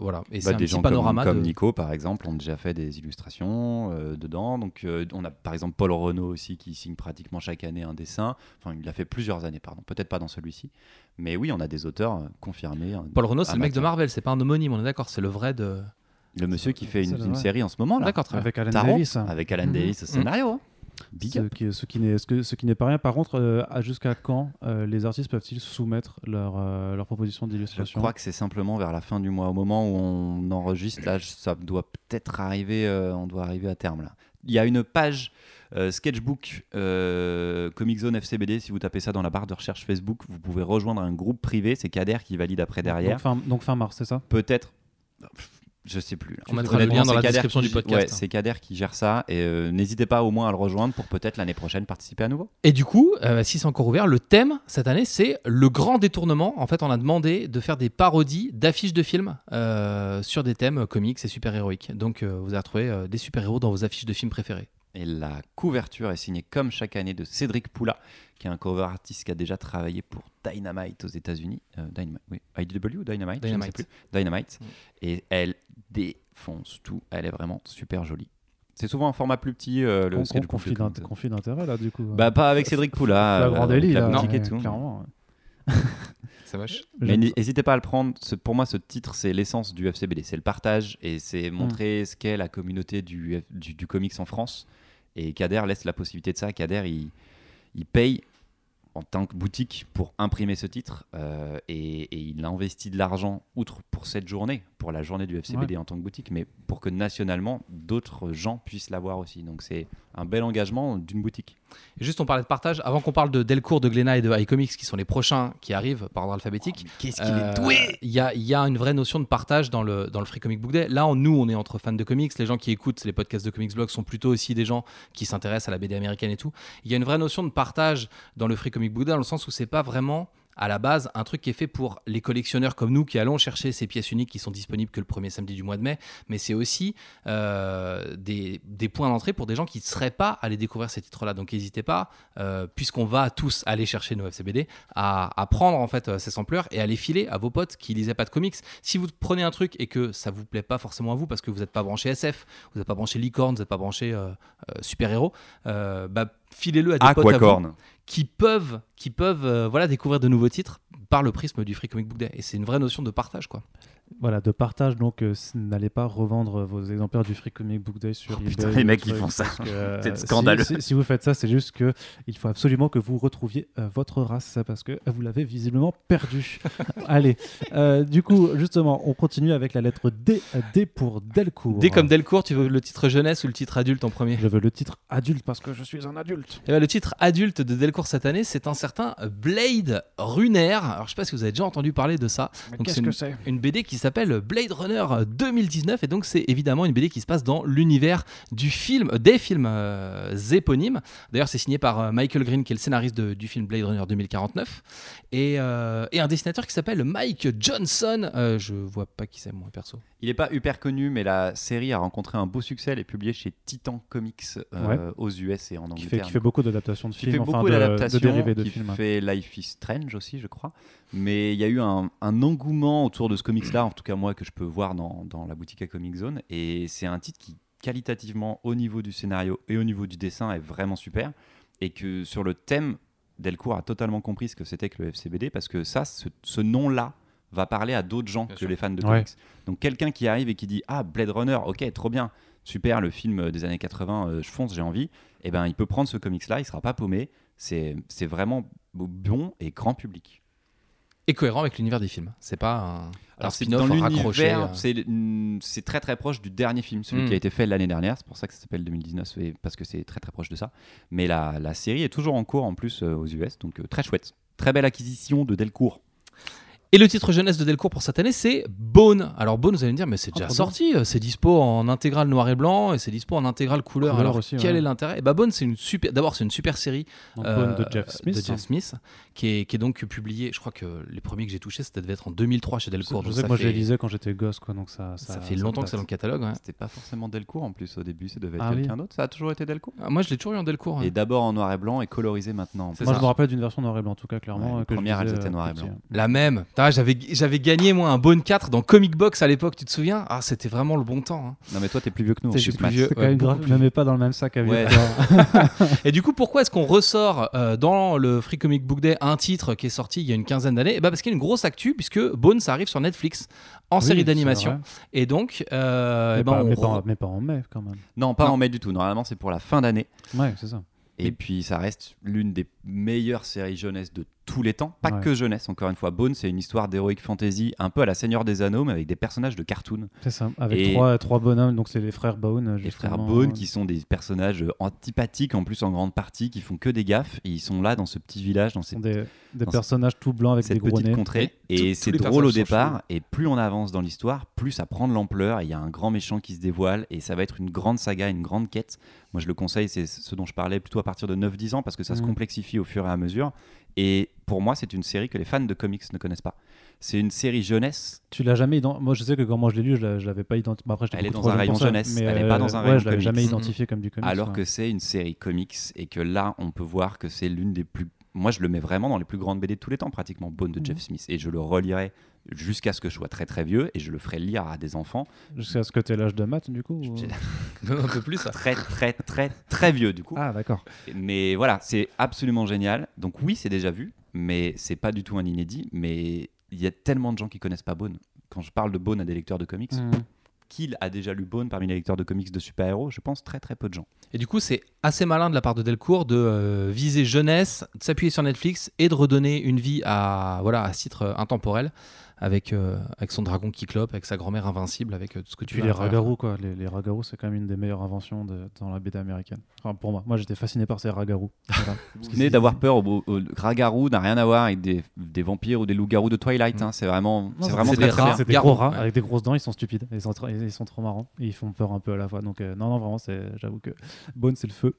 voilà. Et c'est Bah, un des petit gens panorama comme, Nico, par exemple, ont déjà fait des illustrations dedans. Donc, on a par exemple Paul Renault aussi qui signe pratiquement chaque année un dessin. Enfin, il l'a fait plusieurs années, pardon. Peut-être pas dans celui-ci. Mais oui, on a des auteurs euh, confirmés. hein. Paul Renault, c'est le mec de. Marvel, c'est pas un homonyme, on est d'accord, c'est le vrai de. Le monsieur qui fait une, série en ce moment là. D'accord, très bien. avec Alan Taron, Davis Avec Alan Mhm. Davis au scénario. Big Ce up. qui, ce qui n'est ce que- ce qui n'est pas rien. Par contre, euh, à jusqu'à quand euh, les artistes peuvent-ils soumettre leur, euh, leur proposition Je d'illustration crois que c'est simplement vers la fin du mois, au moment où on enregistre. Là, je- ça doit peut-être arriver. euh, on doit arriver à terme là. Il y a une page euh, sketchbook euh, Comic Zone FCBD. Si vous tapez ça dans la barre de recherche Facebook, vous pouvez rejoindre un groupe privé. C'est Kader qui valide après derrière. donc fin, donc fin mars, c'est ça? Peut-être. Je sais plus. On mettra le lien dans la Kader description qui- du podcast, Ouais, hein. c'est Kader qui gère ça. Et euh, n'hésitez pas au moins à le rejoindre pour peut-être l'année prochaine participer à nouveau. Et du coup, euh, si c'est encore ouvert, le thème cette année, c'est le grand détournement. En fait, on a demandé de faire des parodies d'affiches de films euh, sur des thèmes comics et super-héroïques. Donc, euh, vous allez retrouver euh, des super-héros dans vos affiches de films préférés. Et la couverture est signée comme chaque année de Cédric Poula, qui est un cover artiste qui a déjà travaillé pour Dynamite aux États-Unis. Euh, Dynamite, oui. IDW ou Dynamite, je ne sais Dynamite. plus. Dynamite. Mm. Et elle défonce tout. Elle est vraiment super jolie. C'est souvent un format plus petit. euh, le Con- conflit book, d'int- conflit d'intérêt là du coup. Bah, pas avec Cédric Poula. la euh, grande avec Ellie, la là, boutique et tout. clairement. <laughs> Ça vache. Mais n'hésitez pas à le prendre. Ce- pour moi, ce titre, c'est l'essence du FCBD. C'est le partage et c'est montrer ce qu'est la communauté du, du, du comics en France. Et Kader laisse la possibilité de ça. Kader, il, il paye en tant que boutique pour imprimer ce titre euh, et, et il a investi de l'argent, outre pour cette journée, pour la journée du FCBD en tant que boutique, mais pour que nationalement, d'autres gens puissent l'avoir aussi. Donc c'est un bel engagement d'une boutique. Et juste, on parlait de partage. Avant qu'on parle de Delcourt, de Glénat et de iComics, qui sont les prochains qui arrivent par ordre alphabétique, Qu'est-ce Euh, Il y, a, il y a une vraie notion de partage dans le, dans le Free Comic Book Day. Là, on- nous, on est entre fans de comics. Les gens qui écoutent les podcasts de Comics Blog sont plutôt aussi des gens qui s'intéressent à la BD américaine et tout. Il y a une vraie notion de partage dans le Free Comic Book Day, dans le sens où c'est pas vraiment à la base un truc qui est fait pour les collectionneurs comme nous qui allons chercher ces pièces uniques qui sont disponibles que le premier samedi du mois de mai, mais c'est aussi euh, des, points d'entrée pour des gens qui ne seraient pas allés découvrir ces titres-là. Donc n'hésitez pas, euh, puisqu'on va tous aller chercher nos FCBD, à, prendre en fait euh, ces sampleurs et à les filer à vos potes qui lisaient pas de comics. Si vous prenez un truc et que ça vous plaît pas forcément à vous parce que vous n'êtes pas branché SF, vous n'êtes pas branché licorne, vous n'êtes pas branché super-héros, bah, filez-le à des potes à vous Aquacorn. qui peuvent, qui peuvent euh, voilà, découvrir de nouveaux titres par le prisme du Free Comic Book Day. Et c'est une vraie notion de partage. quoi. Voilà, de partage, donc euh, n'allez pas revendre vos exemplaires du Free Comic Book Day sur Oh, eBay. putain, les mecs, ils font ça. <laughs> euh, C'est si- scandaleux. Si, si vous faites ça, c'est juste que il faut absolument que vous retrouviez euh, votre race parce que vous l'avez visiblement perdu. <laughs> Allez, euh, du coup, justement, on continue avec la lettre D, euh, D pour Delcourt. Dès comme Delcourt, tu veux le titre jeunesse ou le titre adulte en premier? Je veux le titre adulte parce que je suis un adulte. Eh ben, le titre adulte de Delcourt cette année, c'est un certain Blade Runner. Alors, je sais pas si vous avez déjà entendu parler de ça. Qu'est-ce que c'est? une BD qui s'appelle Blade Runner 2019 et donc c'est évidemment une BD qui se passe dans l'univers du film, des films euh, éponymes. D'ailleurs c'est signé par euh, Michael Green qui est le scénariste de- du film Blade Runner 2049 et, euh, et un dessinateur qui s'appelle Mike Johnson. Euh, je vois pas qui c'est moi perso. Il n'est pas hyper connu, mais la série a rencontré un beau succès. Elle est publiée chez Titan Comics euh, Ouais. aux US et en qui Angleterre. fait, qui fait beaucoup d'adaptations de qui films, fait enfin beaucoup de, de d'adaptations, dérivés de qui films. fait Life is Strange aussi, je crois. Mais il y a eu un, un engouement autour de ce comics-là, en tout cas moi, que je peux voir dans, dans la boutique à Comic Zone. Et c'est un titre qui, qualitativement, au niveau du scénario et au niveau du dessin, est vraiment super. Et que sur le thème, Delcourt a totalement compris ce que c'était que le FCBD, parce que ça, ce, ce nom-là, va parler à d'autres gens Bien que sûr. les fans de Ouais. comics. Donc quelqu'un qui arrive et qui dit Ah, Blade Runner, ok, trop bien, super, le film des années 80, euh, je fonce, j'ai envie, et ben il peut prendre ce comics-là, il sera pas paumé. C'est c'est vraiment bon et grand public. Et cohérent avec l'univers des films. C'est pas un, Alors c'est spin-off dans l'univers, euh. c'est mm, c'est très très proche du dernier film, celui Mm. qui a été fait l'année dernière. C'est pour ça que ça s'appelle 2019, et- parce que c'est très très proche de ça. Mais la, la série est toujours en cours en plus euh, aux US, donc euh, très chouette. Très belle acquisition de Delcourt. Et le titre jeunesse de Delcourt pour cette année, c'est Bone. Alors Bone, vous allez me dire, mais c'est Ah, déjà trop sorti, euh, c'est dispo en intégrale noir et blanc et c'est dispo en intégrale couleur. Couleur Alors aussi, quel ouais. est l'intérêt? Et bah Bone, c'est une super. D'abord, c'est une super série euh, Bone de Jeff Smith. de Jeff Smith, qui est, qui est donc publiée. Je crois que les premiers que j'ai touchés, ça devait être en 2003 chez Delcourt. Je sais que moi je les fait- lisais quand j'étais gosse, quoi, donc ça. Ça, fait longtemps que c'est dans le catalogue. ouais. C'était pas forcément Delcourt en plus au début, ça devait être Ah oui. quelqu'un d'autre. Ça a toujours été Delcourt? Ah, moi, je l'ai toujours eu en Delcourt. Et d'abord en noir et blanc et colorisé maintenant. Moi je me rappelle d'une version noir et blanc, en tout cas, clairement. Euh, elles lisais, étaient euh, noir et blanc. La même. J'avais j'avais gagné moi un Bone 4 dans Comic Box à l'époque, tu te souviens? Ah, c'était vraiment le bon temps. hein. Non mais toi t'es plus vieux que nous. Je suis plus, vieux. Quand ouais, même grave, plus. mets pas dans le même sac à vieux. Ouais. toi. <laughs> <laughs> Et du coup, pourquoi est-ce qu'on ressort euh, dans le Free Comic Book Day un titre qui est sorti il y a une quinzaine d'années? Ben Parce qu'il y a une grosse actu, puisque Bone, ça arrive sur Netflix en Oui, série d'animation. Et donc, euh, mais, eh ben, pas, on mais pas re- en- mais pas en mai, quand même. Non, pas Non. en mai du tout. Normalement c'est pour la fin d'année. Ouais, c'est ça. Et Mais- puis ça reste l'une des meilleures séries jeunesse de tous les temps. Pas Ouais. que jeunesse, encore une fois. Bone, c'est une histoire d'heroic fantasy un peu à la Seigneur des Anneaux, mais avec des personnages de cartoon. C'est ça. Avec Et- trois, trois bonhommes, donc c'est les frères Bone. Les frères. Bone, qui sont des personnages antipathiques en plus en grande partie, qui font que des gaffes. Et ils sont là dans ce petit village, dans Ce ces sont des, des dans personnages tout blancs avec des cette gros petite contrée. Et c'est drôle au départ, et plus on avance dans l'histoire, plus ça prend de l'ampleur. et Il y a un grand méchant qui se dévoile, et ça va être une grande saga, une grande quête. Moi, je le conseille, c'est ce dont je parlais plutôt à partir de 9-10 ans, parce que ça se Mhm. complexifie au fur et à mesure. Et pour moi, c'est une série que les fans de comics ne connaissent pas. C'est une série jeunesse. Tu l'as jamais identifié. Moi, je sais que quand moi je l'ai lu, je l'a- je l'avais pas identifié. Elle est dans un rayon ça, jeunesse, mais, elle est pas dans un euh, rayon Ouais, je l'avais comics. jamais identifié comme du comics. alors ouais. que c'est une série comics et que là, on peut voir que c'est l'une des plus moi, je le mets vraiment dans les plus grandes BD de tous les temps, pratiquement, Bone de Mhm. Jeff Smith. Et je le relirai jusqu'à ce que je sois très très vieux et je le ferai lire à des enfants Jusqu'à ce que tu aies l'âge de maths, du coup ou- <laughs> J'ai- un peu plus. ça. très très très très vieux du coup. Ah, d'accord. Mais voilà, c'est absolument génial. Donc oui, c'est déjà vu, mais c'est pas du tout un inédit. Mais il y a tellement de gens qui connaissent pas Bone. Quand je parle de Bone à des lecteurs de comics, Mhm. qui a déjà lu Bone parmi les lecteurs de comics de super-héros Je pense très très peu de gens. Et du coup, c'est assez malin de la part de Delcourt de euh, viser jeunesse, de s'appuyer sur Netflix et de redonner une vie à voilà à ce titre euh, intemporel avec, euh, avec son dragon qui clope, avec sa grand-mère invincible, avec euh, tout ce que tu Puis veux. les ragarous, quoi. Les, les ragarous, c'est quand même une des meilleures inventions de- dans la BD américaine. Enfin, pour moi. Moi, j'étais fasciné par ces ragarous. <laughs> Voilà. Vous venez d'avoir peur au, au, Ragarou n'a rien à voir avec des, des vampires ou des loups-garous de Twilight. hein. C'est vraiment, c'est vraiment très, des très rats. bien. Des gros rats ouais. avec des grosses dents, ils sont stupides, ils sont, trop- ils sont trop marrants et ils font peur un peu à la fois. Donc euh, non, non, vraiment, j'avoue que Bone c'est le feu.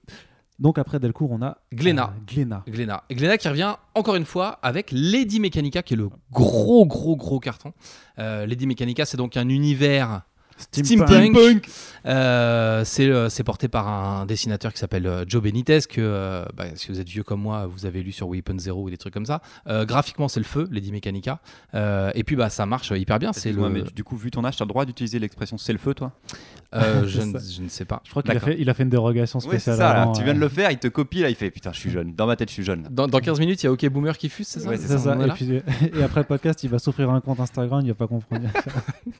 Donc après Delcourt, on a Glénat. euh, Glénat. Glénat. Et Glénat qui revient encore une fois avec Lady Mechanica, qui est le gros, gros, gros carton. Euh, Lady Mechanica, c'est donc un univers steampunk. Euh, c'est euh, c'est porté par un dessinateur qui s'appelle euh, Joe Benitez, que euh, bah, si vous êtes vieux comme moi, vous avez lu sur Weapon Zero ou des trucs comme ça. Euh, graphiquement, c'est le feu, Lady Mechanica. Euh, et puis, bah, ça marche hyper bien. C'est le. Mais du coup, vu ton âge, tu as le droit d'utiliser l'expression c'est le feu, toi? Euh, <laughs> je, ne, ça. je ne sais pas. Je crois qu'il a fait, il a fait une dérogation Oui, c'est spéciale. ça. là. avant, Tu euh, viens de le faire, il te copie, là, il fait putain, je suis jeune. Dans ma tête, je suis jeune. Dans, dans 15 minutes, il y a OK Boomer qui fuse, c'est ça? Ouais, ça. Et, puis, <laughs> et après le podcast, il va s'offrir un compte Instagram, il va pas comprendre.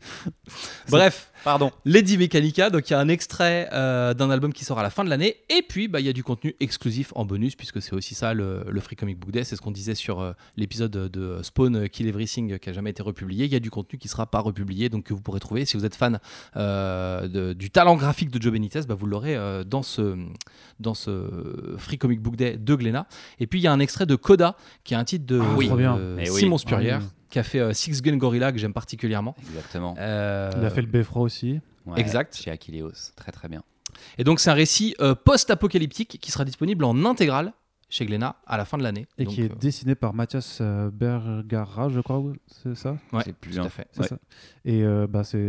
<laughs> Bref, Pardon. Lady Mechanica, donc il y a un extrait euh, d'un album qui sort à la fin de l'année, et puis bah, il y a du contenu exclusif en bonus, puisque c'est aussi ça le, le Free Comic Book Day, c'est ce qu'on disait sur euh, l'épisode de Spawn euh, Kill Everything qui a jamais été republié, il y a du contenu qui sera pas republié, donc que vous pourrez trouver, si vous êtes fan euh, de- du talent graphique de Joe Benitez, bah, vous l'aurez euh, dans, ce, dans ce Free Comic Book Day de Glénat. Et puis il y a un extrait de Coda, qui est un titre de Ah, euh, Eh oui. Simon Spurrier, Ah oui. Qui a fait euh, Six Gun Gorilla, que j'aime particulièrement. Exactement. Euh, Il a fait le Beffroi aussi. Ouais, exact. Chez Achilleos. Très très bien. Et donc c'est un récit euh, post-apocalyptique qui sera disponible en intégrale chez Glénat à la fin de l'année. Et Donc, qui est euh, dessiné par Mathias euh, Bergara, je crois, c'est ça? Ouais, C'est plus tout à fait. C'est Ouais. ça. Et euh, bah, c'est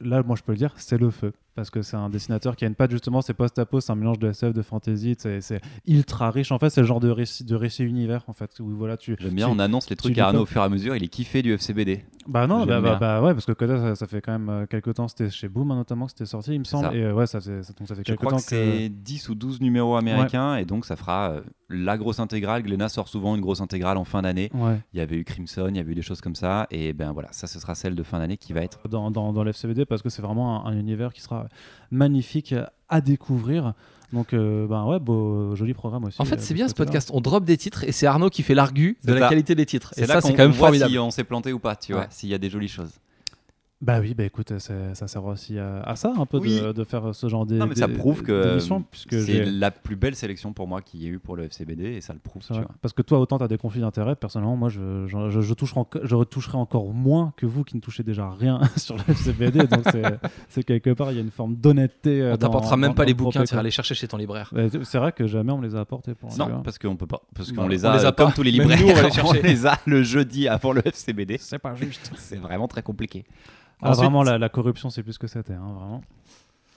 là, moi, je peux le dire, c'est le feu. Parce que c'est un dessinateur qui a une patte, justement, c'est post-apo, c'est un mélange de SF, de fantasy, c'est ultra riche. En fait, c'est le genre de récit, de récit univers, en fait, où voilà, tu. J'aime bien, tu- on annonce les trucs à Arnaud au fur et à mesure. Il est kiffé du FCBD. Bah non, bah, bah, bah ouais, parce que Coda, ça, ça fait quand même euh, quelques temps, c'était chez Boom hein, notamment que c'était sorti, il me semble. ça. Et euh, ouais, ça, fait- ça- donc ça fait Je quelques crois temps que c'est 10 ou 12 numéros américains et donc ça fera euh, la grosse intégrale. Glénat sort souvent une grosse intégrale en fin d'année. Ouais. Il y avait eu Crimson, il y avait eu des choses comme ça. Et ben voilà, ça ce sera celle de fin d'année qui va être. Dans, dans, dans l'FCBD parce que c'est vraiment un, un univers qui sera magnifique à découvrir. Donc, euh, bah ouais, beau, joli programme aussi. En fait, euh, c'est bien ce podcast. On drop des titres et c'est Arnaud qui fait l'argu de la qualité des titres. Et ça, qu'on c'est quand même voit formidable. si on s'est planté ou pas, tu vois, Ouais. s'il y a des jolies choses. Bah oui, bah écoute, ça sert aussi à, à ça un peu Oui. de, de faire ce genre d'é- Non, mais ça prouve que d'émission, puisque c'est la plus belle sélection pour moi qu'il y ait eu pour le FCBD et ça le prouve, tu vois. Parce que toi, autant tu as des conflits d'intérêts, personnellement, moi, je, je, je, je toucherai enco- je retoucherai encore moins que vous qui ne touchez déjà rien <laughs> sur le FCBD. donc, <laughs> c'est- quelque part, il y a une forme d'honnêteté. euh, On t'apportera même dans- pas dans les le bouquins, tu iras les chercher chez ton libraire. Ouais, C'est vrai que jamais on me les a apportés pour Non, un parce qu'on peut pas, parce Bah, qu'on les les a euh, comme pas. tous les libraires, nous, on va les <laughs> chercher. on les a le jeudi avant le FCBD. C'est pas juste. C'est vraiment très compliqué. Ah, Ensuite- vraiment, la, la corruption, c'est plus ce que c'était, hein, vraiment.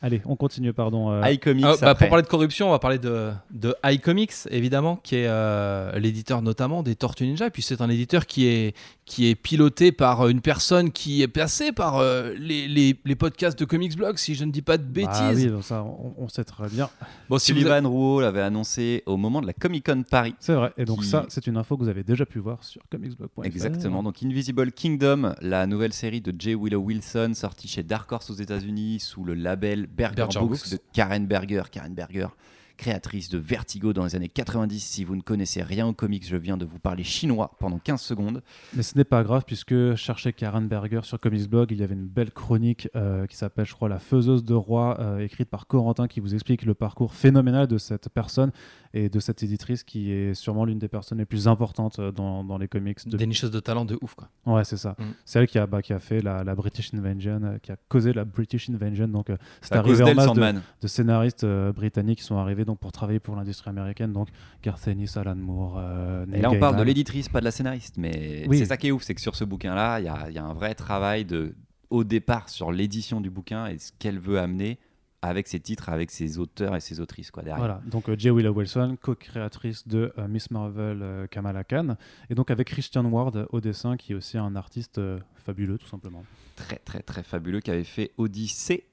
Allez, on continue, pardon. euh, iComics Ah, bah, pour parler de corruption, on va parler de, de iComics, évidemment, qui est euh, l'éditeur notamment des Tortues Ninja. Et puis c'est un éditeur qui est, qui est piloté par une personne qui est passée par euh, les, les, les podcasts de Comics Blog, si je ne dis pas de bah bêtises. oui, donc ça, on, on sait très bien. Bon, si Sullivan Rouault l'avait annoncé au moment de la Comic Con Paris. C'est vrai. Et donc, Qui- ça, c'est une info que vous avez déjà pu voir sur comicsblog.fr. Exactement. Donc Invisible Kingdom, la nouvelle série de J. Willow Wilson, sortie chez Dark Horse aux États-Unis sous le label Berger, Berger Books, Books. de Karen Berger. Karen Berger, créatrice de Vertigo dans les années 90. Si vous ne connaissez rien aux comics, je viens de vous parler chinois pendant 15 secondes. Mais ce n'est pas grave, puisque cherchez Karen Berger sur Comicsblog, il y avait une belle chronique euh, qui s'appelle, je crois, La faiseuse de roi, euh, écrite par Corentin, qui vous explique le parcours phénoménal de cette personne et de cette éditrice qui est sûrement l'une des personnes les plus importantes euh, dans, dans les comics. De... Des nicheuses de talent de ouf, quoi. Ouais, c'est ça. Mm. C'est elle qui a, bah, qui a fait la, la British Invasion, euh, qui a causé la British Invasion. Donc, euh, c'est arrivé en masse de, de scénaristes euh, britanniques qui sont arrivés donc, pour travailler pour l'industrie américaine. Donc, Garth Ennis, Alan Moore, euh, Et là, on parle de l'éditrice, pas de la scénariste. Mais Oui. c'est ça qui est ouf, c'est que sur ce bouquin-là, il y a, il y a un vrai travail de, au départ sur l'édition du bouquin et ce qu'elle veut amener avec ses titres, avec ses auteurs et ses autrices quoi derrière. Voilà, donc euh, J. Willow Wilson, co-créatrice de euh, Miss Marvel euh, Kamala Khan, et donc avec Christian Ward au dessin, qui est aussi un artiste fabuleux, tout simplement. Très très très fabuleux qui avait fait Odyssey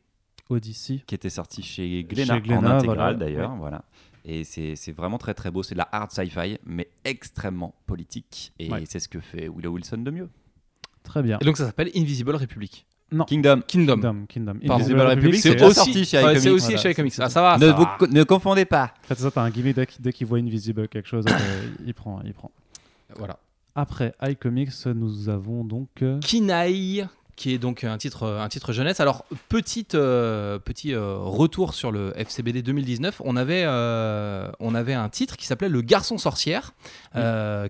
Odyssey. qui était sorti chez Glénat, en intégrale voilà, d'ailleurs. ouais. Voilà. Et c'est c'est vraiment très très beau. C'est de la hard sci-fi, mais extrêmement politique. Et Ouais. c'est ce que fait Willow Wilson de mieux. Très bien. Et donc ça s'appelle Invisible Republic. Kingdom. Kingdom. Kingdom, Kingdom. Invisible Republic, c'est aussi, sorti chez iComics. c'est aussi Voilà, chez iComics. ça. Ah, ça va. ne, ça vous va. co- ne confondez pas. En fait, c'est ça, t'as un gimmick dès, qu'il- dès qu'il voit Invisible quelque chose, euh, il prend, il prend. Voilà. Après iComics, nous avons donc euh, Kinaï, qui est donc un titre, un titre jeunesse. Alors, petite, euh, petit euh, retour sur le FCBD 2019. On avait, euh, on avait un titre qui s'appelait Le Garçon Sorcière,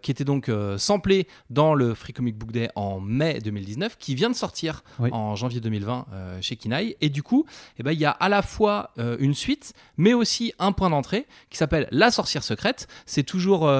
qui était donc samplé dans le Free Comic Book Day en mai 2019, qui vient de sortir Oui. en janvier 2020 euh, chez Kinaï. Et du coup, eh ben, il y a à la fois une suite, mais aussi un point d'entrée qui s'appelle La Sorcière Secrète. C'est toujours,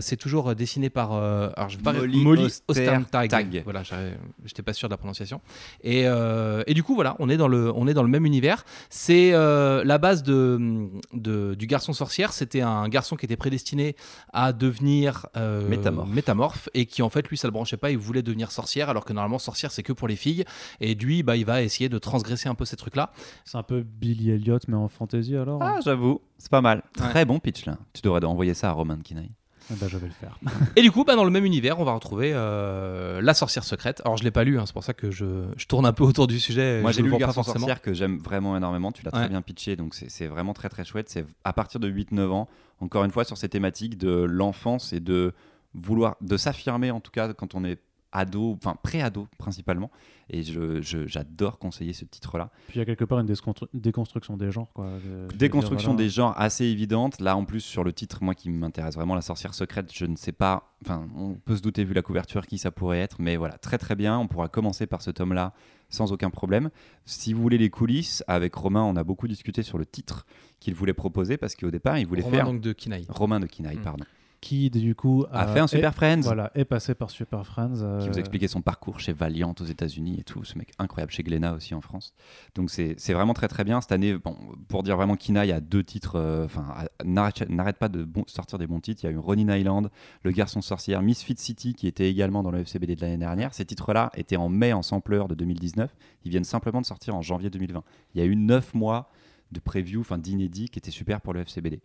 c'est toujours dessiné par alors je vais pas- Molly Ostertag. Ostertag. Voilà, j'avais- j'étais pas sûr de la prononciation. Et, euh, et du coup, voilà, on est dans le, on est dans le même univers. C'est euh, la base de, de- du garçon sorcière. C'était un garçon qui était prédestiné à devenir euh, Métamorphe. métamorphe et qui en fait lui ça le branchait pas. Il voulait devenir sorcière alors que normalement sorcière c'est que pour les filles. Et lui, bah, il va essayer de transgresser un peu ces trucs là. c'est un peu Billy Elliot, mais en fantasy alors. Ah, j'avoue, c'est pas mal. Ouais. Très bon pitch là. Tu devrais envoyer ça à Roman Kinaï. Eh ben, je vais le faire. <laughs> Et du coup, bah, dans le même univers, on va retrouver euh, la sorcière secrète. Alors je l'ai pas lu, hein, c'est pour ça que je, je tourne un peu autour du sujet. Moi je j'ai lu Garçon forcément. Sorcière que j'aime vraiment énormément. Tu l'as Ouais. très bien pitché, donc c'est c'est vraiment très très chouette. C'est à partir de 8-9 ans, encore une fois, sur ces thématiques de l'enfance et de vouloir, de s'affirmer en tout cas quand on est ado, enfin pré-ado principalement. Et je- je- j'adore conseiller ce titre-là. Puis il y a quelque part une déconstru- déconstruction des genres. Quoi. Je- je Déconstruction dire, voilà. des genres assez évidente. Là, en plus, sur le titre, moi qui m'intéresse vraiment, La sorcière secrète, je ne sais pas. Enfin, on peut se douter, vu la couverture, qui ça pourrait être. Mais voilà, très très bien. On pourra commencer par ce tome-là sans aucun problème. Si vous voulez les coulisses, avec Romain, on a beaucoup discuté sur le titre qu'il voulait proposer parce qu'au départ, il voulait Romain, faire. donc de Kinaï. Romain de Kinaï, Mm. pardon. Qui, du coup, A euh, fait un est- Super Friends. Voilà, est passé par Super Friends. euh, qui vous expliquait son parcours chez Valiant aux États-Unis et tout. Ce mec incroyable chez Glénat aussi en France. Donc c'est vraiment très très bien. Cette année, bon, pour dire vraiment Kina, il y a deux titres. euh, Enfin, n'arrête n'arrête pas de bon- sortir des bons titres. Il y a eu Ronin Island, Le Garçon Sorcière, Misfit City qui était également dans le FCBD de l'année dernière. Ces titres-là étaient en mai en sampleur de 2019. Ils viennent simplement de sortir en janvier 2020. Il y a eu neuf mois de preview, enfin d'inédit, qui était super pour le FCBD.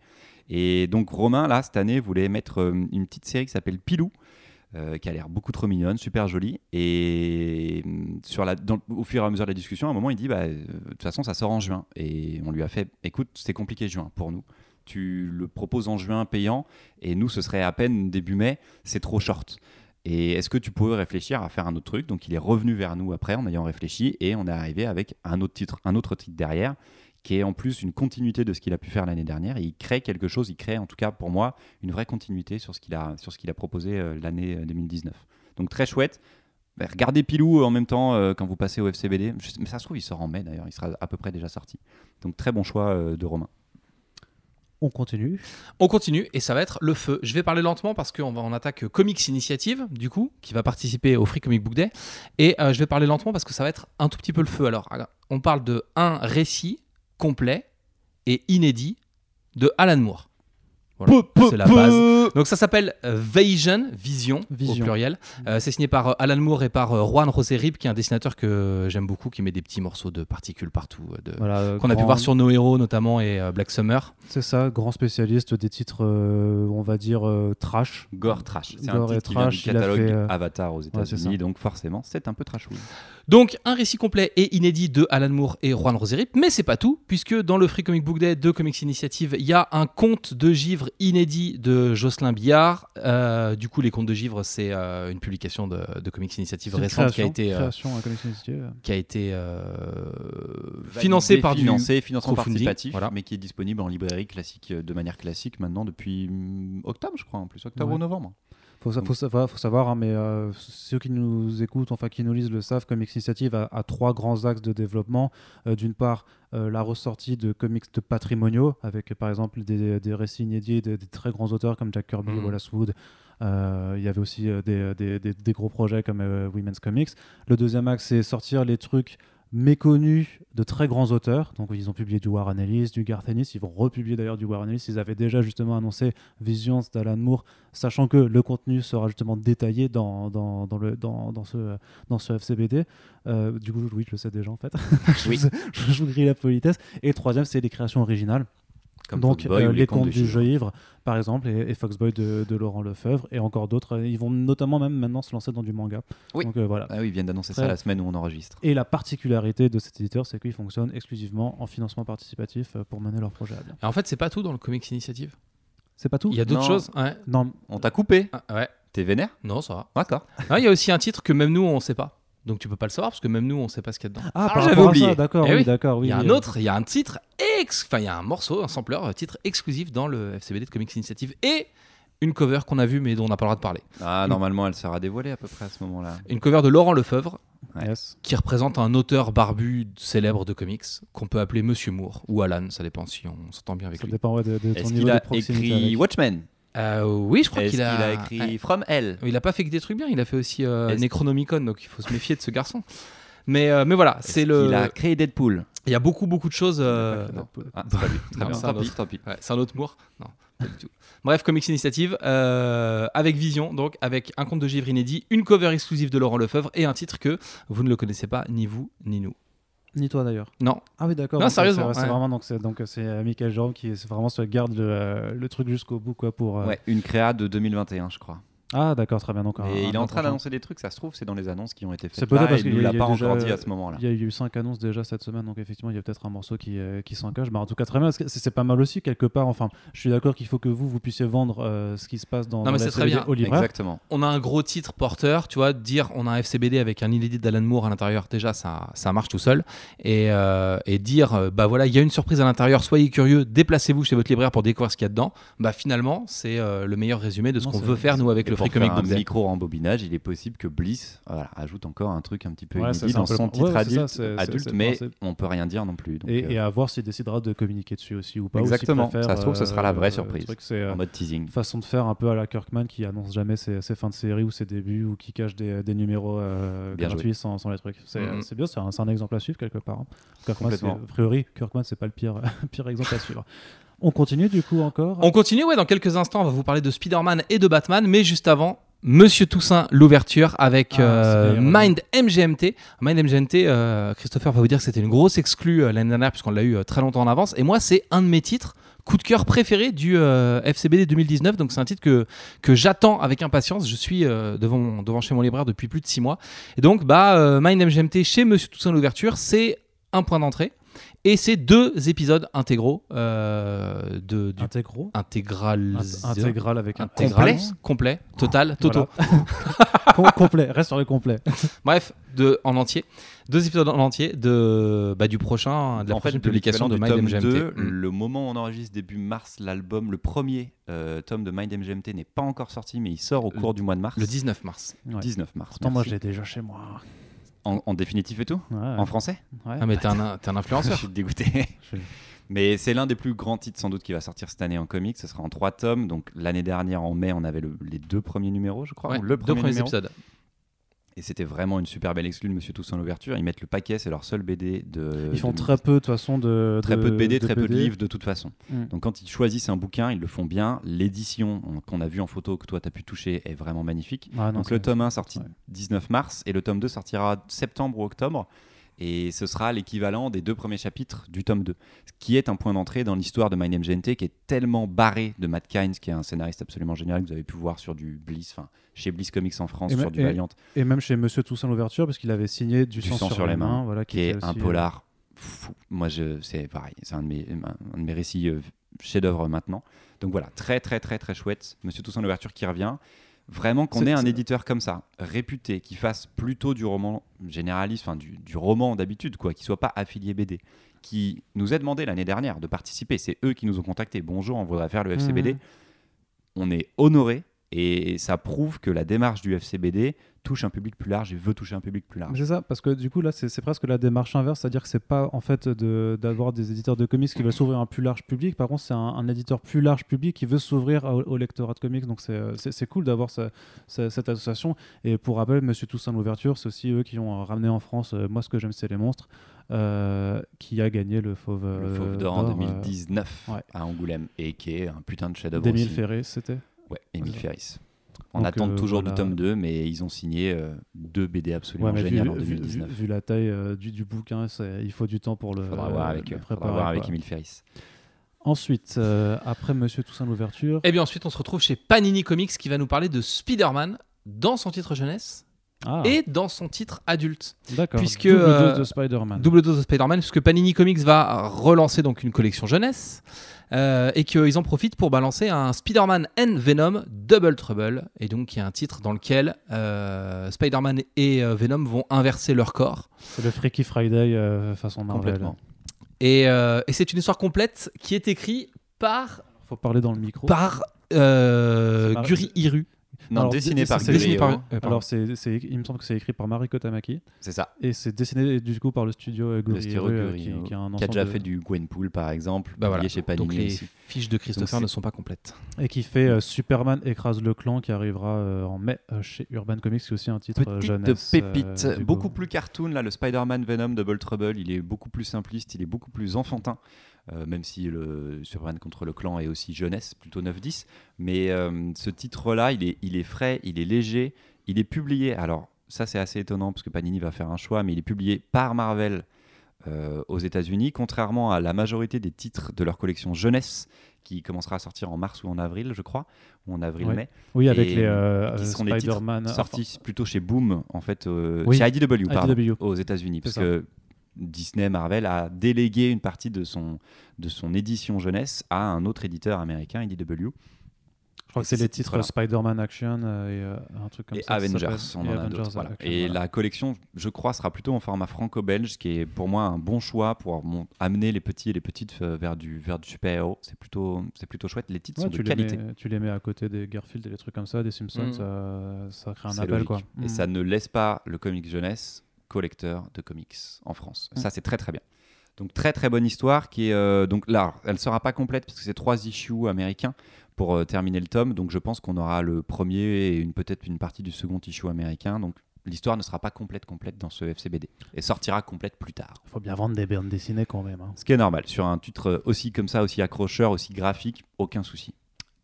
Et donc Romain, là, cette année, voulait mettre euh, une petite série qui s'appelle Pilou, euh, qui a l'air beaucoup trop mignonne, super jolie. Et hum, sur la, au fur et à mesure de la discussion, à un moment, il dit bah, euh, De toute façon, ça sort en juin. Et on lui a fait Écoute, c'est compliqué juin pour nous. Tu le proposes en juin payant, et nous, ce serait à peine début mai, c'est trop short. Et est-ce que tu pourrais réfléchir à faire un autre truc? Donc il est revenu vers nous après en ayant réfléchi, et on est arrivé avec un autre titre, un autre titre derrière, qui est en plus une continuité de ce qu'il a pu faire l'année dernière. Et il crée quelque chose, il crée en tout cas pour moi une vraie continuité sur ce qu'il a, sur ce qu'il a proposé euh, l'année euh, 2019. Donc très chouette. Bah, regardez Pilou en même temps euh, quand vous passez au FCBD. Mais ça se trouve, il sort en mai d'ailleurs, il sera à peu près déjà sorti. Donc très bon choix euh, de Romain. On continue. On continue et ça va être le feu. Je vais parler lentement parce qu'on va on attaque Comics Initiative du coup qui va participer au Free Comic Book Day et euh, je vais parler lentement parce que ça va être un tout petit peu le feu. Alors on parle de un récit complet et inédit de Alan Moore. Voilà, c'est la base. Donc ça s'appelle euh, Vision, Vision, au Vision. pluriel. Euh, c'est signé par euh, Alan Moore et par Juan Roserip, qui est un dessinateur que j'aime beaucoup, qui met des petits morceaux de particules partout, de- Voilà, qu'on a pu voir sur nos héros notamment et euh, Black Summer. C'est ça, grand spécialiste des titres, euh, on va dire, euh, trash. Gore Trash. C'est un Gore et titre qui vient du Trash, il a catalogue fait, euh, Avatar aux États-Unis, donc forcément c'est un peu trashouille. Donc un récit complet et inédit de Alan Moore et Juan Roserip, mais c'est pas tout, puisque dans le Free Comic Book Day de Comics Initiative, il y a un conte de givre inédit de Jocelyn Billard. Euh, du coup, les contes de givre, c'est euh, une publication de, de Comics Initiative récente qui a été, euh, création à Comics Initiative. qui a été euh, financée par du financé, financement participatif, voilà. mais qui est disponible en librairie classique de manière classique maintenant depuis hum, octobre, je crois, en plus octobre Ouais. ou novembre. Faut, sa- faut savoir, faut savoir hein, mais euh, ceux qui nous écoutent, enfin qui nous lisent le savent, Comics Initiative a, a trois grands axes de développement. Euh, D'une part, euh, la ressortie de comics de patrimoniaux, avec par exemple des, des récits inédits de- des très grands auteurs comme Jack Kirby, Mhm. Wallace Wood. Il y avait aussi des, gros projets comme Women's Comics. Le deuxième axe, c'est sortir les trucs méconnus de très grands auteurs. Donc ils ont publié du Warren Ellis, du Garth Ennis, ils vont republier d'ailleurs du Warren Ellis. Ils avaient déjà justement annoncé Visions d'Alan Moore, sachant que le contenu sera justement détaillé dans, dans, dans le, dans, dans ce, dans ce FCBD. Euh, du coup, oui, je le sais déjà en fait. <laughs> Oui. je, vous- je vous grille la politesse. Et troisième, c'est les créations originales. Comme Donc Foxboy euh, ou les contes du jeu ivre, par exemple, et, et Foxboy de, de Laurent Lefebvre, et encore d'autres. Ils vont notamment même maintenant se lancer dans du manga. Oui. Donc euh, voilà. Ah oui, ils viennent d'annoncer ça la semaine où on enregistre. Et la particularité de cet éditeur, c'est qu'il fonctionne exclusivement en financement participatif euh, pour mener leur projet à bien. Et en fait, c'est pas tout dans le Comics Initiative? C'est pas tout? Il y a d'autres choses. Ouais. Non, On t'a coupé Ah, ouais. T'es vénère? Non, ça va. D'accord. Ah, Il y a aussi un titre que même nous, on sait pas. Donc tu peux pas le savoir parce que même nous, on sait pas ce qu'il y a dedans. Ah, Ah, par j'avais oublié. ça, D'accord, Eh oui, oui. d'accord. Oui, il y a un euh, autre, il y a un titre, ex... enfin il y a un morceau, un sampler, un titre exclusif dans le FCBD de Comics Initiative et une cover qu'on a vue mais dont on n'a pas le droit de parler. Ah, normalement, elle sera dévoilée à peu près à ce moment-là. Une cover de Laurent Lefebvre yes. qui représente un auteur barbu célèbre de comics qu'on peut appeler Monsieur Moore ou Alan, ça dépend si on s'entend bien avec Ça lui. dépend ouais, de, de ton Est-ce qu'il a écrit avec. Watchmen? Euh, oui, je crois qu'il a... a écrit Ouais. From Hell Il a pas fait que des trucs bien, il a fait aussi euh, Necronomicon, donc il faut se méfier de ce garçon. Mais, euh, mais voilà, c'est le. qu'il a créé Deadpool? Il y a beaucoup beaucoup de choses. euh, Non. Ah, c'est un Tant pis, autre. tant pis. Ouais, c'est un autre Moore Non, pas du tout. Bref, Comics Initiative, euh, avec Vision, donc avec un conte de givre inédit, une cover exclusive de Laurent Lefebvre et un titre que vous ne le connaissez pas, ni vous, ni nous. Ni toi d'ailleurs. Non, Ah oui, d'accord. Non, donc, sérieusement, C'est ouais. vraiment donc c'est donc c'est euh, Michael Jérôme qui c'est vraiment se garde le, euh, le truc jusqu'au bout quoi pour. euh, Ouais, une créa de 2021, je crois. Ah d'accord, très bien. Donc, un- Et il est en train d'annoncer des trucs, ça se trouve, c'est dans les annonces qui ont été C'est faites. peut-être Là, parce il qu'il l'a pas déjà- encore dit à ce moment-là. Il y a eu cinq annonces déjà cette semaine, donc effectivement, il y a peut-être un morceau qui, euh, qui s'en cache. Bah, en tout cas, très bien. parce que C'est c'est pas mal aussi, quelque part. Enfin, je suis d'accord qu'il faut que vous, vous puissiez vendre euh, ce qui se passe dans, Non, dans mais la c'est très bien. au libraire. Exactement. on a un gros titre porteur, tu vois, dire on a un FCBD avec un inédit d'Alan Moore à l'intérieur, déjà ça, ça marche tout seul. Et, euh, et dire, euh, bah voilà, il y a une surprise à l'intérieur, soyez curieux, déplacez-vous chez votre libraire pour découvrir ce qu'il y a dedans. Bah finalement, c'est euh, le meilleur résumé de ce qu'on c'est- veut faire nous avec le pour Comic faire un Book micro rembobinage, il est possible que Bliss voilà, ajoute encore un truc un petit peu Ouais, c'est- inédit dans son ouais, titre c'est ça, adulte, c'est- c'est- adulte c'est- mais on peut rien dire non plus. donc, Et, euh, et à voir s'il décidera de communiquer dessus aussi ou pas. ou Exactement. préfère, Ça se trouve, ce sera la vraie euh, surprise. truc, c'est euh, en mode teasing. une façon de faire un peu à la Kirkman qui annonce jamais ses, ses fins de série ou ses débuts ou qui cache des, des numéros euh, Bien gratuits sans, sans les trucs. C'est Mhm. c'est bien, c'est un, c'est un exemple à suivre quelque part. hein. Kirkman, c'est- Complètement. a priori, Kirkman, c'est pas le pire, <laughs> pire exemple à suivre. On continue du coup encore. On continue, ouais, dans quelques instants, on va vous parler de Spider-Man et de Batman, mais juste avant, Monsieur Toussaint, l'ouverture avec Ah, euh, bien, Mind MGMT. Mind MGMT, euh, Christopher va vous dire que c'était une grosse exclue euh, l'année dernière, puisqu'on l'a eu très longtemps en avance. Et moi, c'est un de mes titres coup de cœur préféré du FCBD 2019. Donc, c'est un titre que, que j'attends avec impatience. Je suis devant, devant chez mon libraire depuis plus de six mois. Et donc, bah, Mind MGMT chez Monsieur Toussaint, l'ouverture, c'est un point d'entrée. Et c'est deux épisodes intégraux euh, de, du Intégro. intégral Int- Intégral avec un intégral complet. complet total toto <laughs> Voilà. Complet, reste sur le complet. <laughs> bref de en entier deux épisodes en entier de bah, du prochain de la en fait, prochaine publication de Mind MGMT 2, le moment où on enregistre début mars, l'album, le premier euh, tome de Mind MGMT n'est pas encore sorti, mais il sort au Le- cours du mois de mars. le je mars Ouais. 19 mars. Pourtant, moi, je l'ai déjà chez moi. En, en définitif et tout Ouais, En français ouais. ah mais t'es un, un <laughs> Je influenceur suis dégoûté. Je- Mais c'est l'un des plus grands titres sans doute qui va sortir cette année en comics. Ce sera en trois tomes. Donc l'année dernière en mai, on avait le- les deux premiers numéros, je crois. Ouais, ou le deux premier premiers numéro. épisodes Et c'était vraiment une super belle exclue de Monsieur Toussaint l'ouverture. Ils mettent le paquet, c'est leur seul BD de. Ils font de- très peu de toute façon de. très peu de BD, très peu de livres de toute façon. Mm. Donc quand ils choisissent un bouquin, ils le font bien. L'édition on- qu'on a vue en photo, que toi tu as pu toucher, est vraiment magnifique. Ah, non, Donc le tome 1 sorti ouais. 19 mars et le tome 2 sortira septembre ou octobre. Et ce sera l'équivalent des deux premiers chapitres du tome 2. Ce qui est un point d'entrée dans l'histoire de My Name GNT qui est tellement barré de Matt Kynes, qui est un scénariste absolument génial que vous avez pu voir sur du Bliss, enfin chez Bliss Comics en France, Et sur du et- Valiant, Et même chez Monsieur Toussaint l'ouverture, parce qu'il avait signé du, Du sang sur les mains, voilà, qui est un euh, polar fou. Moi, c'est pareil, c'est un de mes, un de mes récits euh, chefs-d'œuvre maintenant. Donc voilà, très très très très chouette. Monsieur Toussaint l'ouverture qui revient. Vraiment qu'on ait un éditeur comme ça, réputé, qui fasse plutôt du roman généraliste, enfin du, du roman d'habitude, quoi, qui soit pas affilié BD, qui nous a demandé l'année dernière de participer. C'est eux qui nous ont contacté. Bonjour, on voudrait faire le FCBD. Mhm. On est honoré et ça prouve que la démarche du FCBD touche un public plus large et veut toucher un public plus large. C'est ça, parce que du coup là c'est presque la démarche inverse, c'est-à-dire que c'est pas en fait de- d'avoir des éditeurs de comics qui veulent s'ouvrir à un plus large public, par contre c'est un, un éditeur plus large public qui veut s'ouvrir au, au lectorat de comics, donc c'est, cool d'avoir ce- ce- cette association. Et pour rappel, Monsieur Toussaint l'ouverture, c'est aussi eux qui ont ramené en France, euh, moi ce que j'aime c'est les monstres, euh, qui a gagné le Fauve, Le euh, Fauve d'Or en d'Or, euh, 2019 ouais. à Angoulême et qui est un putain de chef-d'œuvre aussi. Ferré, c'était. Ouais, Émile Ouais. Ferris. On Donc, attend euh, toujours voilà. du tome 2, mais ils ont signé euh, deux BD absolument Ouais, mais vu, géniales en vu- vu- 2019. vu la taille euh, du, du bouquin, c'est- il faut du temps pour le, faudra voir avec, le eux, faudra préparer. voir avec. Émile Ferris. Ensuite, euh, après Monsieur Toussaint l'ouverture, Et bien ensuite, on se retrouve chez Panini Comics qui va nous parler de Spider-Man dans son titre jeunesse ah, et dans son titre adulte. d'accord, puisque, double dose de Spider-Man. Double dose de Spider-Man, puisque Panini Comics va relancer donc une collection jeunesse euh, et qu'ils en profitent pour balancer un Spider-Man and Venom Double Trouble, et donc qui est un titre dans lequel euh, Spider-Man et euh, Venom vont inverser leur corps. C'est le Freaky Friday façon Marvel. Complètement. Et, et c'est une histoire complète qui est écrite par, Faut parler dans le micro. par Guri Hiru. Non, Alors, dessiné par Guerrero. par- euh, pardon. Alors, c'est, c'est- il me semble que c'est écrit par Mariko Tamaki C'est ça. et c'est dessiné du coup par le studio euh, Le studio euh, qui, euh, qui a un Qui a ensemble déjà de- fait du Gwenpool, par exemple, Bah voilà. chez Panini Donc les aussi. fiches de Christopher ne sont pas complètes. et qui fait euh, Superman écrase le clan qui arrivera euh, en mai euh, chez Urban Comics, qui est aussi un titre Petite jeunesse. pépite, euh, beaucoup coup. plus cartoon là, le Spider-Man Venom Double Trouble, il est beaucoup plus simpliste, il est beaucoup plus enfantin, même si le Superman contre le clan est aussi jeunesse, plutôt 9-10. Mais euh, ce titre-là, il est, il est frais, il est léger, il est publié. Alors ça c'est assez étonnant parce que Panini va faire un choix, mais il est publié par Marvel euh, aux États-Unis, contrairement à la majorité des titres de leur collection jeunesse qui commencera à sortir en mars ou en avril, je crois, ou en avril-mai. Oui, avec Et, les euh, qui euh, seront des titres Spider-Man. sorti plutôt chez Boom, en fait, euh, Oui. chez IDW, pardon, IDW. aux États-Unis, parce ça. que Disney Marvel a délégué une partie de son, de son édition jeunesse à un autre éditeur américain, IDW. Je crois que c'est les titres. Spider-Man Action euh, et euh, un truc comme et ça. Avengers, on Et en a Avengers voilà. Action, Et voilà. la collection, je crois, sera plutôt en format franco-belge, ce qui est pour moi un bon choix pour mon- amener les petits et les petites euh, vers du, vers du super-héros. C'est plutôt, c'est plutôt chouette. Les titres Ouais, sont de les qualité. mets, tu les mets à côté des Garfield et des trucs comme ça, des Simpsons, Mm. ça, ça crée un C'est appel. logique. Quoi. Et Mm. ça ne laisse pas le comic jeunesse collecteur de comics en France. Mm. Ça, c'est très très bien. Donc très très bonne histoire qui est euh, donc là, elle sera pas complète parce que c'est trois issues américains pour euh, terminer le tome. Donc je pense qu'on aura le premier et une peut-être une partie du second issue américain. Donc l'histoire ne sera pas complète complète dans ce FCBD et sortira complète plus tard. faut bien vendre des bandes dessinées quand même. hein. Ce qui est normal sur un titre aussi comme ça, aussi accrocheur, aussi graphique, aucun souci.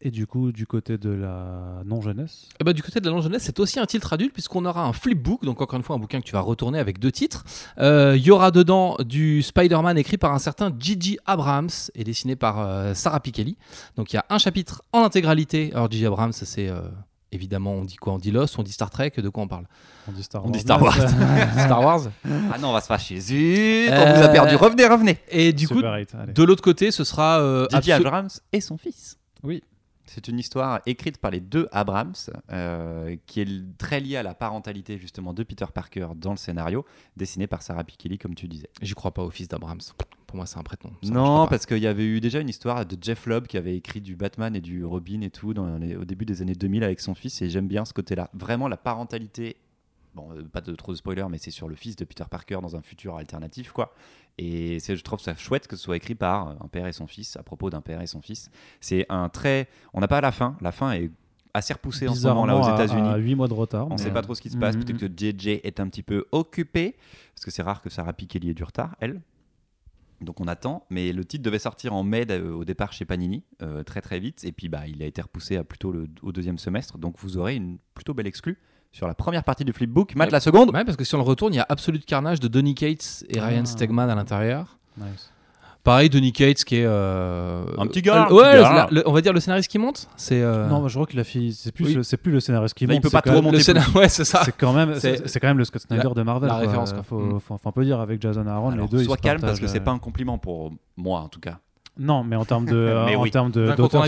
Et du coup, du côté de la non-jeunesse, Et bah, du côté de la non-jeunesse, c'est aussi un titre adulte, puisqu'on aura un flipbook, donc encore une fois un bouquin que tu vas retourner avec deux titres. Euh, Il y aura dedans du Spider-Man écrit par un certain Gigi Abrams et dessiné par euh, Sarah Pikeli. Donc il y a un chapitre en intégralité. Alors Gigi Abrams, c'est euh, évidemment, on dit quoi? On dit Lost, on dit Star Trek, de quoi on parle? On dit Star On Wars. dit Star Wars. <laughs> Star Wars. Ah non, on va se fâcher. Zut, on vous a perdu. Revenez, revenez. Et du coup, Super de l'autre côté, ce sera euh, J.J. abso- Abrams et son fils. Oui. C'est une histoire écrite par les deux Abrams, euh, qui est très liée à la parentalité justement de Peter Parker dans le scénario, dessinée par Sarah Pikeli, comme tu disais. J'y crois pas au fils d'Abrams. Pour moi, c'est un prête-nom. Ça non, parce qu'il y avait eu déjà une histoire de Jeff Lobb qui avait écrit du Batman et du Robin et tout dans les- au début des années 2000 avec son fils, et j'aime bien ce côté-là. Vraiment la parentalité. Bon, euh, pas de trop de spoilers, mais c'est sur le fils de Peter Parker dans un futur alternatif, quoi. Et c'est, je trouve ça chouette que ce soit écrit par un père et son fils, à propos d'un père et son fils. C'est un très. On n'a pas la fin. La fin est assez repoussée en ce moment là aux États-Unis. À 8 mois de retard. On ne sait pas trop ce qui se passe. Mhm. Peut-être que JJ est un petit peu occupé, parce que c'est rare que Sarah Pikeli ait du retard, elle. Donc on attend, mais le titre devait sortir en mai euh, au départ chez Panini, euh, très très vite, et puis bah, il a été repoussé à plutôt le, au deuxième semestre, donc vous aurez une plutôt belle exclue sur la première partie du flipbook. Matt, Ouais. la seconde Ouais, parce que si on le retourne, il y a Absolute Carnage de Donny Cates et Ryan Ah. Stegman à l'intérieur. Nice. Pareil, Donny Cates qui est. euh, Un petit gars, euh, ouais, petit le- gars. le- on va dire le scénariste qui monte. C'est. euh, Non, je crois qu'il a fait. C'est plus, Oui. le- c'est plus le scénariste qui il monte, peut c'est pas trop remonter le scénar- Ouais, c'est ça. C'est quand même, C'est- c'est c'est quand même le Scott Snyder de Marvel. la quoi. référence, quoi. Faut, Mm. faut, faut un peu dire avec Jason Aaron, Alors, les deux. sois calme parce que c'est pas un compliment pour moi en tout cas. Non, mais en termes de, <laughs> Mais en oui. termes de d'auteur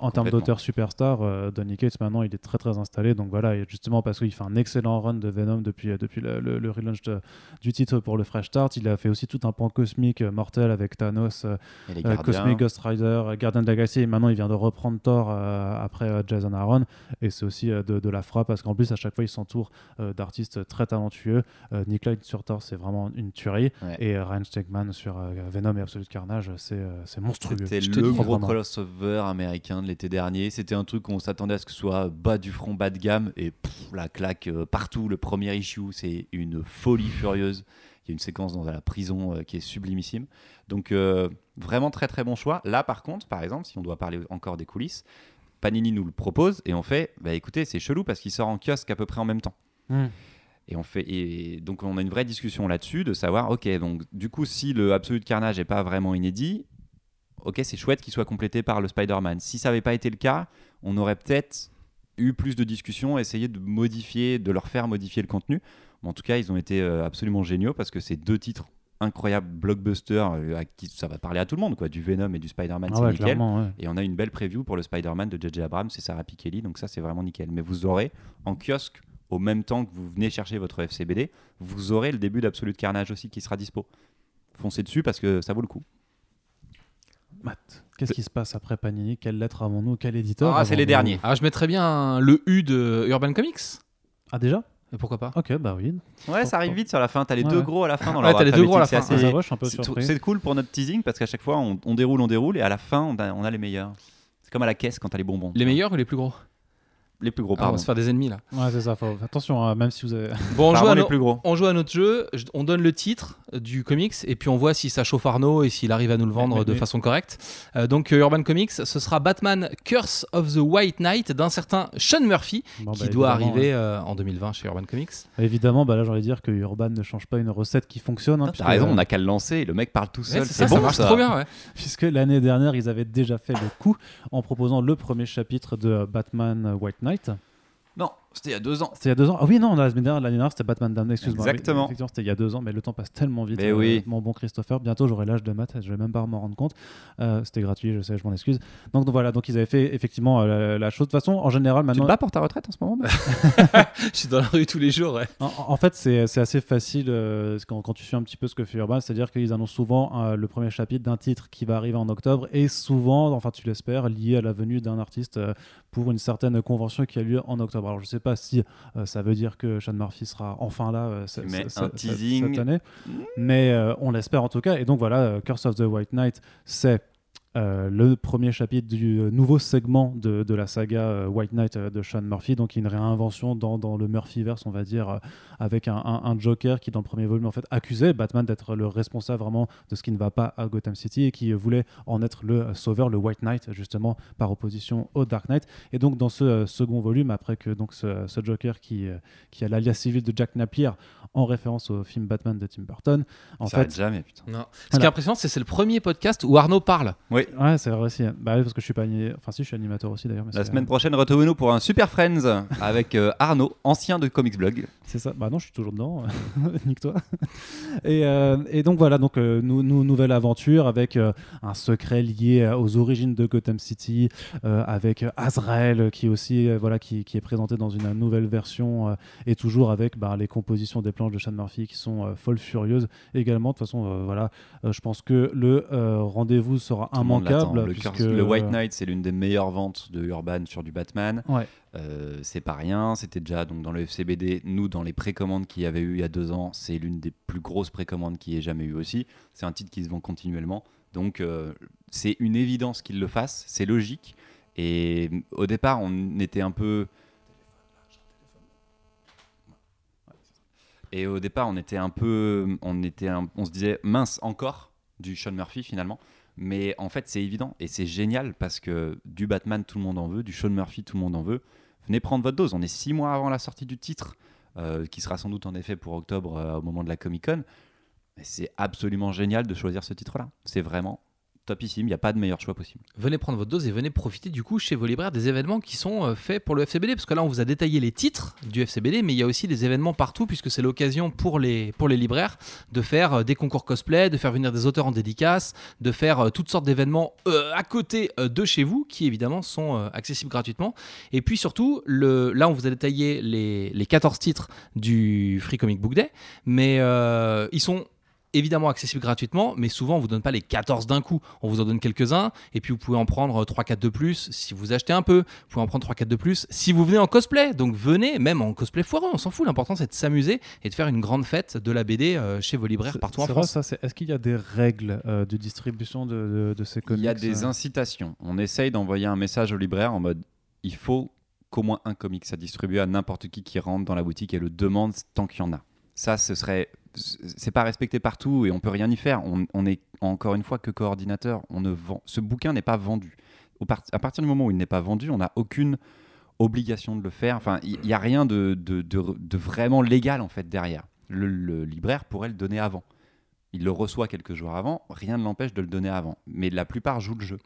en termes superstar, euh, Donny Cates maintenant il est très très installé. Donc voilà, et justement parce qu'il fait un excellent run de Venom depuis euh, depuis le, le- le relaunch de- du titre pour le Fresh Start. Il a fait aussi tout un pan cosmique euh, mortel avec Thanos, euh, euh. Cosmic Ghost Rider, euh, Guardian the Galaxy. Et maintenant il vient de reprendre Thor euh, après euh, Jason Aaron. Et c'est aussi euh, de, de la frappe parce qu'en plus à chaque fois il s'entoure euh, d'artistes très talentueux. Euh, Nick Lloyd sur Thor c'est vraiment une tuerie. Ouais. Et euh, Ryan Stegman sur euh, Venom et Absolute Carnage c'est euh, c'est monstrueux. C'était le gros crossover américain de l'été dernier. C'était un truc où on s'attendait à ce que ce soit bas du front, bas de gamme. Et pff, la claque euh, partout. Le premier issue, c'est une folie furieuse. Il y a une séquence dans la prison euh, qui est sublimissime. Donc, euh, vraiment très très bon choix. Là, par contre, par exemple, si on doit parler encore des coulisses, Panini nous le propose et on fait bah écoutez, c'est chelou parce qu'il sort en kiosque à peu près en même temps. Mm. Et on fait et donc on a une vraie discussion là-dessus de savoir ok donc du coup si le Absolute Carnage n'est pas vraiment inédit, ok c'est chouette qu'il soit complété par le Spider-Man. Si ça n'avait pas été le cas, on aurait peut-être eu plus de discussions, essayé de modifier, de leur faire modifier le contenu. Mais en tout cas ils ont été euh, absolument géniaux parce que c'est deux titres incroyables blockbusters euh, à qui ça va parler à tout le monde quoi, du Venom et du Spider-Man Ah c'est ouais, nickel. ouais. Et on a une belle preview pour le Spider-Man de JJ Abrams et Sarah Pikeli, donc ça c'est vraiment nickel. Mais vous aurez en kiosque, au même temps que vous venez chercher votre FCBD, vous aurez le début d'Absolute Carnage aussi qui sera dispo. Foncez dessus parce que ça vaut le coup. Matt, qu'est-ce qui se passe après Panini? Quelle lettre avons-nous? Quel éditeur Ah, c'est les derniers. Ah, je mettrais bien le U de Urban Comics. Ah déjà? Et pourquoi pas? Ok, bah oui. Ouais, ça arrive vite sur la fin. T'as les Ouais, deux gros à la fin dans Ouais, t'as les deux gros à la fin. c'est Ah, assez- cool pour notre teasing parce qu'à chaque fois on, on déroule, on déroule et à la fin on a, on a les meilleurs. C'est comme à la caisse quand t'as les bonbons. Les meilleurs ou les plus gros? Les plus gros, Ah, On va se faire des ennemis là. Ouais, c'est ça. Faut... Attention, hein, même si vous avez. Bon, on joue, à les plus gros. on joue à notre jeu, je- on donne le titre du comics et puis on voit si ça chauffe Arnaud et s'il arrive à nous le vendre Mais- mais- de mais- façon correcte. Euh, donc euh, Urban Comics, ce sera Batman Curse of the White Knight d'un certain Sean Murphy Bon, qui bah, doit arriver euh, en 2020 chez Urban Comics. Évidemment, bah là, j'ai envie de dire que Urban ne change pas une recette qui fonctionne. hein, T'as puisque, raison, on n'a qu'à le lancer. Le mec parle tout seul. c'est c'est ça, ça bon marche ça. trop bien. Ouais. Puisque l'année dernière, ils avaient déjà fait le coup en proposant le premier chapitre de Batman White Knight. Non, c'était il y a deux ans. C'était il y a deux ans. Ah oui, non, la semaine dernière, l'année dernière, c'était Batman Damned. Excuse-moi. Exactement. Oui, effectivement, c'était il y a deux ans, mais le temps passe tellement vite. Mais euh, oui. Mon bon Christopher. Bientôt, j'aurai l'âge de maths. Je vais même pas m'en rendre compte. Euh, c'était gratuit, je sais, je m'en excuse. Donc, donc voilà, donc ils avaient fait effectivement euh, la, la chose. De toute façon, en général, Tu maintenant. te bats pour ta retraite en ce moment <laughs> Je suis dans la rue tous les jours. ouais. En, en fait, c'est c'est assez facile euh, quand, quand tu suis un petit peu ce que fait Urban, c'est-à-dire qu'ils annoncent souvent euh, le premier chapitre d'un titre qui va arriver en octobre et souvent, enfin tu l'espères, lié à la venue d'un artiste euh, pour une certaine convention qui a lieu en octobre. Alors je sais pas si euh, ça veut dire que Sean Murphy sera enfin là euh, un teasing. cette année, mais euh, on l'espère en tout cas. Et donc voilà, Curse of the White Knight, c'est euh, le premier chapitre du euh, nouveau segment de, de la saga euh, White Knight de Sean Murphy, donc une réinvention dans, dans le Murphyverse, on va dire, avec un, un- un Joker qui, dans le premier volume, en fait, accusait Batman d'être le responsable vraiment de ce qui ne va pas à Gotham City et qui voulait en être le sauveur, le White Knight, justement, par opposition au Dark Knight. Et donc, dans ce second volume, après que donc, ce, ce Joker qui, qui a l'alias civil de Jack Napier, en référence au film Batman de Tim Burton, en Ça fait, fait jamais, putain. Non. Ce qui est impressionnant, c'est que c'est le premier podcast où Arnaud parle. Oui. Ouais, c'est vrai aussi. Bah oui, parce que je suis pas Enfin, si, je suis animateur aussi d'ailleurs. La semaine prochaine, retrouvez-nous pour un Super Friends avec euh, Arnaud, ancien de Comics Blog. C'est ça. Bah non, je suis toujours dedans. <laughs> Nique-toi. Et, euh, et donc voilà, donc euh, nou- nou- nouvelle aventure avec euh, un secret lié euh, aux origines de Gotham City, euh, avec euh, Azrael euh, qui aussi euh, voilà qui, qui est présenté dans une nouvelle version euh, et toujours avec bah, les compositions des planches de Sean Murphy qui sont euh, folles furieuses également. De toute façon, euh, voilà, euh, je pense que le euh, rendez-vous sera monde l'attend. Immanquable. Le, puisque, Curse- le White Knight, c'est l'une des meilleures ventes de Urban sur du Batman. Ouais. Euh, c'est pas rien. C'était déjà donc dans le FCBD. Nous, dans les précommandes qu'il y avait eu il y a deux ans, c'est l'une des plus grosses précommandes qu'il y ait jamais eu aussi. C'est un titre qui se vend continuellement. Donc, euh, c'est une évidence qu'il le fasse. C'est logique. Et mm, au départ, on était un peu. Et au départ, on était un peu, on était, un- on se disait mince encore du Sean Murphy finalement. Mais en fait, c'est évident et c'est génial parce que du Batman, tout le monde en veut, du Sean Murphy, tout le monde en veut. Venez prendre votre dose. On est six mois avant la sortie du titre, euh, qui sera sans doute en effet pour octobre euh, au moment de la Comic Con. C'est absolument génial de choisir ce titre-là. C'est vraiment topissime, il n'y a pas de meilleur choix possible. Venez prendre votre dose et venez profiter du coup chez vos libraires des événements qui sont euh, faits pour le FCBD. Parce que là, on vous a détaillé les titres du FCBD, mais il y a aussi des événements partout, puisque c'est l'occasion pour les, pour les libraires de faire euh, des concours cosplay, de faire venir des auteurs en dédicace, de faire euh, toutes sortes d'événements à côté de chez vous, qui évidemment sont accessibles gratuitement. Et puis surtout, là, on vous a détaillé les, les 14 titres du Free Comic Book Day, mais ils sont évidemment accessibles gratuitement, mais souvent on vous donne pas les 14 d'un coup. On vous en donne quelques-uns, et puis vous pouvez en prendre 3-4 de plus si vous achetez un peu. Vous pouvez en prendre 3-4 de plus si vous venez en cosplay. Donc venez, même en cosplay foireux, on s'en fout. L'important c'est de s'amuser et de faire une grande fête de la BD euh, chez vos libraires partout en vrai, France. ça, Est-ce qu'il y a des règles euh, de distribution de, de- de ces Il comics y a des euh, incitations. On essaye d'envoyer un message au libraire en mode il faut qu'au moins un comics soit distribué à n'importe qui qui rentre dans la boutique et le demande tant qu'il y en a. Ça, ce serait. C'est pas respecté partout et on peut rien y faire. On, on est encore une fois que coordinateur. On ne vend. Ce bouquin n'est pas vendu. À partir du moment où il n'est pas vendu, on n'a aucune obligation de le faire. Enfin, il n'y a rien de vraiment légal en fait derrière. Le, le libraire pourrait le donner avant. Il le reçoit quelques jours avant, rien ne l'empêche de le donner avant. Mais la plupart jouent le jeu.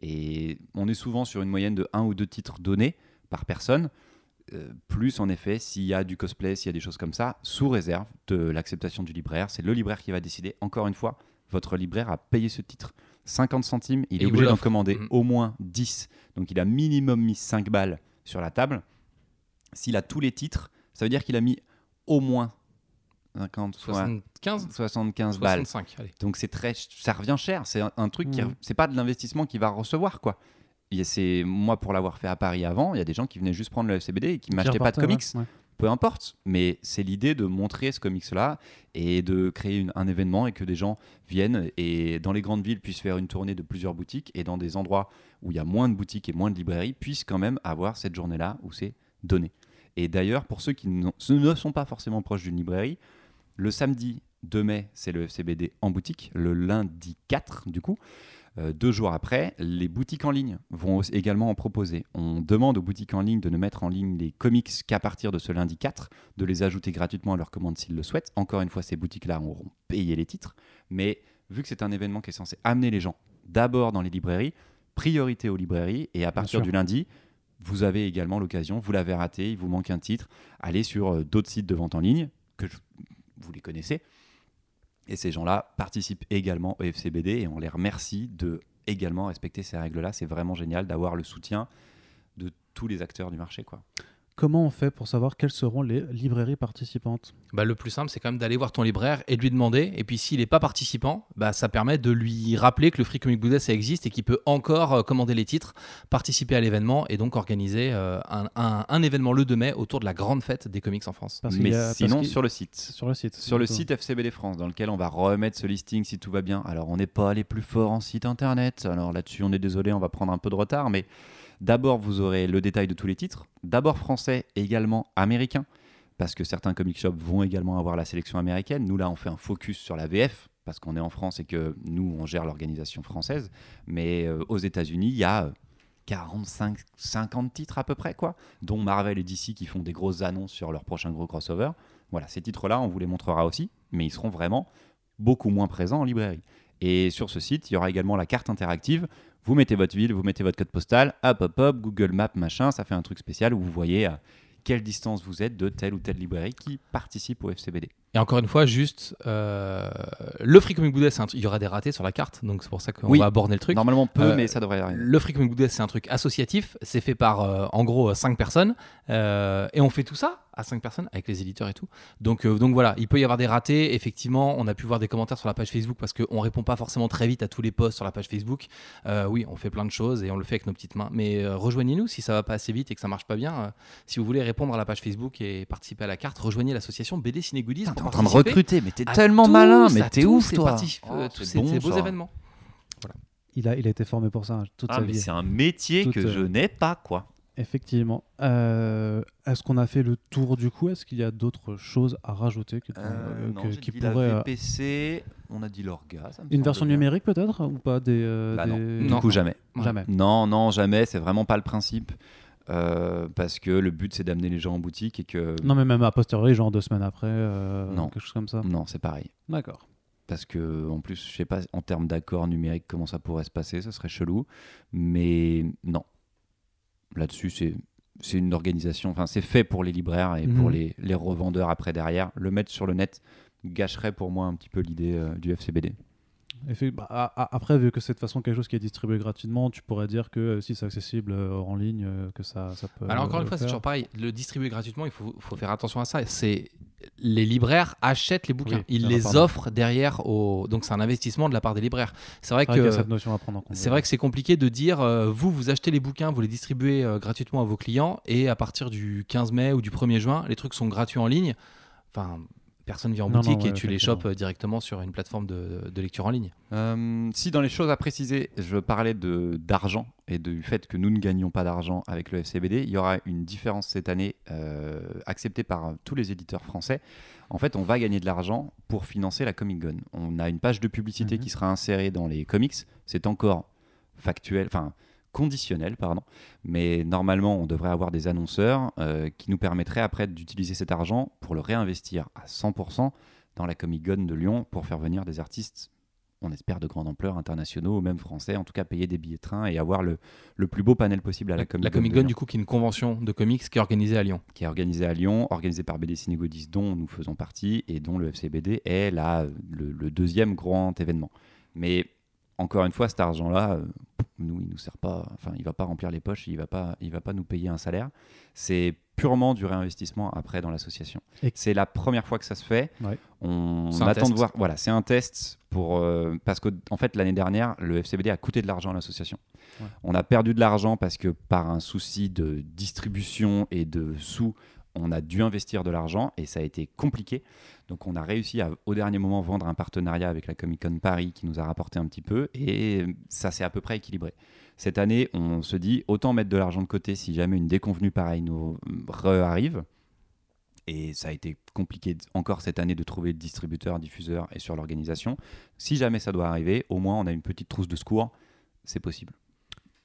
Et on est souvent sur une moyenne de un ou deux titres donnés par personne. Euh, plus en effet, s'il y a du cosplay, s'il y a des choses comme ça, sous réserve de l'acceptation du libraire. C'est le libraire qui va décider. Encore une fois, votre libraire a payé ce titre 50 centimes. Il Et est obligé d'en commander Mhm. au moins 10. Donc il a minimum mis 5 balles sur la table. S'il a tous les titres, ça veut dire qu'il a mis au moins 50, soit 75 75 balles. 65, allez. Donc c'est très, ça revient cher. C'est un, un truc qui, Mhm. c'est pas de l'investissement qu'il va recevoir quoi. C'est moi pour l'avoir fait à Paris avant, il y a des gens qui venaient juste prendre le FCBD et qui qui m'achetaient pas de comics. ouais. Peu importe, mais c'est l'idée de montrer ce comics là et de créer une- un événement et que des gens viennent et dans les grandes villes puissent faire une tournée de plusieurs boutiques et dans des endroits où il y a moins de boutiques et moins de librairies puissent quand même avoir cette journée là où c'est donné. Et d'ailleurs pour ceux qui ne sont pas forcément proches d'une librairie, le samedi 2 mai, c'est le FCBD en boutique. Le lundi 4, du coup, euh, deux jours après, les boutiques en ligne vont également en proposer. On demande aux boutiques en ligne de ne mettre en ligne les comics qu'à partir de ce lundi 4, de les ajouter gratuitement à leur commande s'ils le souhaitent. Encore une fois, ces boutiques-là auront payé les titres. Mais vu que c'est un événement qui est censé amener les gens d'abord dans les librairies, priorité aux librairies. Et à partir du lundi, vous avez également l'occasion, vous l'avez raté, il vous manque un titre, allez sur euh, d'autres sites de vente en ligne, que je- vous les connaissez. Et ces gens-là participent également au FCBD et on les remercie de également respecter ces règles-là. C'est vraiment génial d'avoir le soutien de tous les acteurs du marché. Quoi. Comment on fait pour savoir quelles seront les librairies participantes Bah, le plus simple, c'est quand même d'aller voir ton libraire et de lui demander. Et puis, s'il n'est pas participant, bah, ça permet de lui rappeler que le Free Comic Book Day, ça existe et qu'il peut encore euh, commander les titres, participer à l'événement et donc organiser euh, un, un- un événement le 2 mai autour de la grande fête des comics en France. Parce Mais a- sinon, sur le site. sur le site. Sur le site FCBD France, dans lequel on va remettre ce listing si tout va bien. Alors, on n'est pas les plus forts en site internet. Alors là-dessus, on est désolé, on va prendre un peu de retard. Mais d'abord, vous aurez le détail de tous les titres. D'abord français et également américain. Parce que certains comic shops vont également avoir la sélection américaine. Nous, là, on fait un focus sur la VF. Parce qu'on est en France et que nous, on gère l'organisation française. Mais euh, aux États-Unis, il y a. euh, 45, 50 titres à peu près, quoi, dont Marvel et DC qui font des grosses annonces sur leur prochain gros crossover. Voilà, ces titres-là, on vous les montrera aussi, mais ils seront vraiment beaucoup moins présents en librairie. Et sur ce site, il y aura également la carte interactive. Vous mettez votre ville, vous mettez votre code postal, hop, hop, hop, Google Maps, machin, ça fait un truc spécial où vous voyez à quelle distance vous êtes de telle ou telle librairie qui participe au FCBD. Et encore une fois, juste euh, le Free Comic Book Day, c'est un truc- il y aura des ratés sur la carte, donc c'est pour ça qu'on Oui. va aborder le truc. Normalement peu, Euh, mais ça devrait arriver. Le Free Comic Book Day, c'est un truc associatif. C'est fait par, euh, en gros, 5 personnes. Et on fait tout ça à 5 personnes avec les éditeurs et tout. Donc, euh, donc voilà, il peut y avoir des ratés. Effectivement, on a pu voir des commentaires sur la page Facebook parce qu'on répond pas forcément très vite à tous les posts sur la page Facebook. Euh, oui, on fait plein de choses et on le fait avec nos petites mains. Mais euh, rejoignez-nous si ça va pas assez vite et que ça marche pas bien. euh, si vous voulez répondre à la page Facebook et participer à la carte, rejoignez l'association BD Ciné Goodies. T'es en train de recruter, mais t'es tellement tous- malin, mais t'es ouf toi. parti- euh, Oh, tous c'est ces, bon, ces beaux ça. événements. Il a, il a été formé pour ça hein, toute Ah, sa mais vie. c'est un métier Toute, que euh, je n'ai pas, quoi. Effectivement. Euh, Est-ce qu'on a fait le tour du coup? Est-ce qu'il y a d'autres choses à rajouter que- Euh, euh, non, que- j'ai qui dit pourraient, la VPC, on a dit l'orga. Une version bien. numérique peut-être? Ou pas des, euh, Bah non, du Non. coup jamais. Ouais. Jamais. Non, non, jamais. C'est vraiment pas le principe. Euh, parce que le but c'est d'amener les gens en boutique et que Non mais même a posteriori, genre deux semaines après, euh, Non. quelque chose comme ça. non, c'est pareil. D'accord. parce que en plus, je sais pas en termes d'accord numérique comment ça pourrait se passer, ça serait chelou. Mais non, là-dessus, c'est c'est une organisation, enfin c'est fait pour les libraires et pour Mhm. les, les revendeurs après derrière. Le mettre sur le net gâcherait pour moi un petit peu l'idée euh, du FCBD. Bah, a- a- après, vu que c'est de toute façon quelque chose qui est distribué gratuitement, tu pourrais dire que euh, si c'est accessible euh, en ligne, euh, que ça, ça peut. Alors encore euh, une fois, c'est toujours pareil. Le distribuer gratuitement, il faut, faut faire attention à ça. C'est les libraires achètent les bouquins, Oui, ils ah, les pardon. offrent derrière. Au... Donc c'est un investissement de la part des libraires. C'est vrai C'est vrai qu'il y a que cette notion à prendre en compte. c'est vrai que c'est compliqué de dire euh, vous vous achetez les bouquins, vous les distribuez euh, gratuitement à vos clients et à partir du 15 mai ou du 1er juin, les trucs sont gratuits en ligne. Enfin, personne vient en Non, boutique non, ouais, et tu les chopes euh, directement sur une plateforme de, de lecture en ligne. Euh, si dans les choses à préciser, je parlais de d'argent et du fait que nous ne gagnions pas d'argent avec le FCBD, il y aura une différence cette année euh, acceptée par tous les éditeurs français. En fait, on va gagner de l'argent pour financer la Comic Gun. On a une page de publicité Mhm. qui sera insérée dans les comics. C'est encore factuel, enfin conditionnel, pardon. Mais normalement, on devrait avoir des annonceurs euh, qui nous permettraient après d'utiliser cet argent pour le réinvestir à 100% dans la Comic Gun de Lyon pour faire venir des artistes on espère de grande ampleur, internationaux, ou même français, en tout cas payer des billets de train et avoir le, le plus beau panel possible à la, Comic la Con Comic de Con, du coup, qui est une convention de comics qui est organisée à Lyon. qui est organisée à Lyon, organisée par BD Cinégodis, dont nous faisons partie, et dont le FCBD est la, le, le deuxième grand événement. Mais encore une fois, cet argent-là, euh, nous, il nous sert pas, enfin, il va pas remplir les poches, il va pas, il va pas nous payer un salaire. C'est purement du réinvestissement après dans l'association. Et- C'est la première fois que ça se fait. Ouais. On attend test. de voir. Voilà, c'est un test pour euh, parce que en fait l'année dernière, le FCBD a coûté de l'argent à l'association. Ouais. On a perdu de l'argent parce que par un souci de distribution et de sous, on a dû investir de l'argent et ça a été compliqué. Donc on a réussi à, au dernier moment, vendre un partenariat avec la Comic Con Paris qui nous a rapporté un petit peu et ça s'est à peu près équilibré. Cette année, on se dit autant mettre de l'argent de côté si jamais une déconvenue pareille nous arrive. Et ça a été compliqué encore cette année de trouver le distributeur, diffuseur et sur l'organisation. Si jamais ça doit arriver, au moins on a une petite trousse de secours. C'est possible.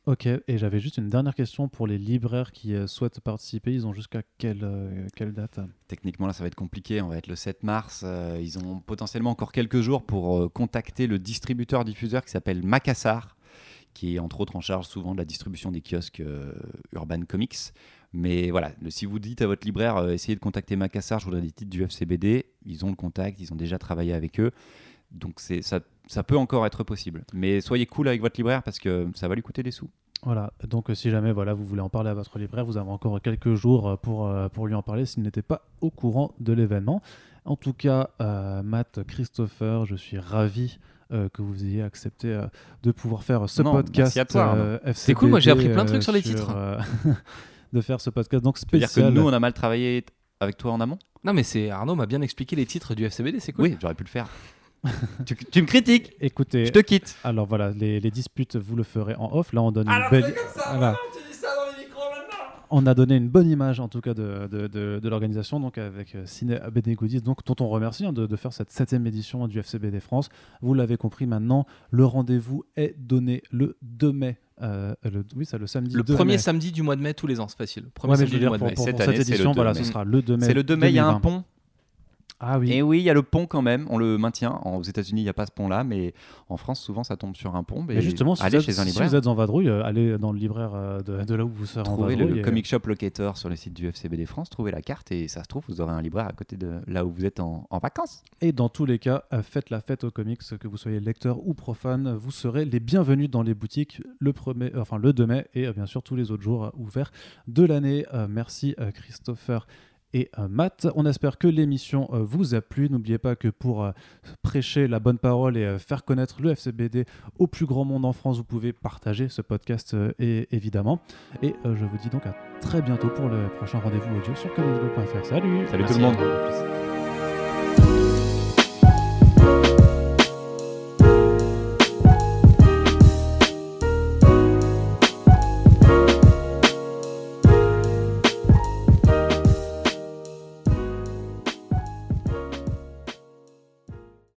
Ok, et j'avais juste une dernière question pour les libraires qui euh, souhaitent participer. Ils ont jusqu'à quelle, euh, quelle date? Techniquement, là, ça va être compliqué. On va être le 7 mars. Euh, ils ont potentiellement encore quelques jours pour contacter le distributeur-diffuseur qui s'appelle Macassar, qui est entre autres en charge souvent de la distribution des kiosques Urban Comics. Mais voilà, si vous dites à votre libraire, essayez de contacter Macassar, je voudrais des titres du FCBD, ils ont le contact, ils ont déjà travaillé avec eux. Donc c'est ça, ça peut encore être possible. Mais soyez cool avec votre libraire parce que ça va lui coûter des sous. Voilà, donc euh, si jamais voilà, vous voulez en parler à votre libraire, vous avez encore quelques jours euh, pour, euh, pour lui en parler s'il n'était pas au courant de l'événement. En tout cas, euh, Matt, Christopher, je suis ravi euh, que vous ayez accepté euh, de pouvoir faire ce Non, podcast. merci à toi, Arnaud. euh, C'est cool, moi, j'ai appris plein de trucs sur les titres. euh, <laughs> de faire ce podcast donc C'est-à-dire que spécial. nous, on a mal travaillé avec toi en amont? Non, mais c'est Arnaud m'a bien expliqué les titres du FCBD, c'est cool. Oui, j'aurais pu le faire. Tu, tu me critiques Écoutez, Je te quitte alors voilà, les, les disputes, vous le ferez en off. Là, on donne une belle. Voilà. On a donné une bonne image en tout cas de, de, de- de l'organisation donc avec euh, Ciné BD Goodies donc dont on remercie hein, de, de faire cette septième édition du FCBD France. Vous l'avez compris maintenant, le rendez-vous est donné le 2 mai. euh, le, oui, ça le samedi. Le 2 premier mai. samedi du mois de mai, tous les ans, c'est facile. Premier Ouais, samedi du mois de mai. pour- Cette pour cette année, édition, 2 voilà, mai. ce sera le 2 mai. C'est le 2 mai, il y a un 2020. pont. Ah oui. Et oui, il y a le pont quand même, on le maintient. En- Aux États-Unis, il n'y a pas ce pont-là, mais en France, souvent, ça tombe sur un pont. Mais, Mais justement, si, allez vous êtes, chez un si libraire, vous êtes en vadrouille, euh, allez dans le libraire euh, de, de là où vous serez en trouvez vadrouille. le et- Comic Shop Locator sur le site du FCBD France, trouvez la carte et ça se trouve, vous aurez un libraire à côté de là où vous êtes en, en vacances. Et dans tous les cas, euh, faites la fête aux comics, que vous soyez lecteur ou profane. Vous serez les bienvenus dans les boutiques le, premier, enfin, le 2 mai et bien sûr tous les autres jours ouverts de l'année. Merci Christopher et euh, Matt. On espère que l'émission euh, vous a plu. N'oubliez pas que pour euh, prêcher la bonne parole et euh, faire connaître le FCBD au plus grand monde en France, vous pouvez partager ce podcast euh, et, évidemment. Et euh, je vous dis donc à très bientôt pour le prochain rendez-vous audio sur comicsblog.fr. Salut Salut Merci, tout le monde. Arnaud. À plus.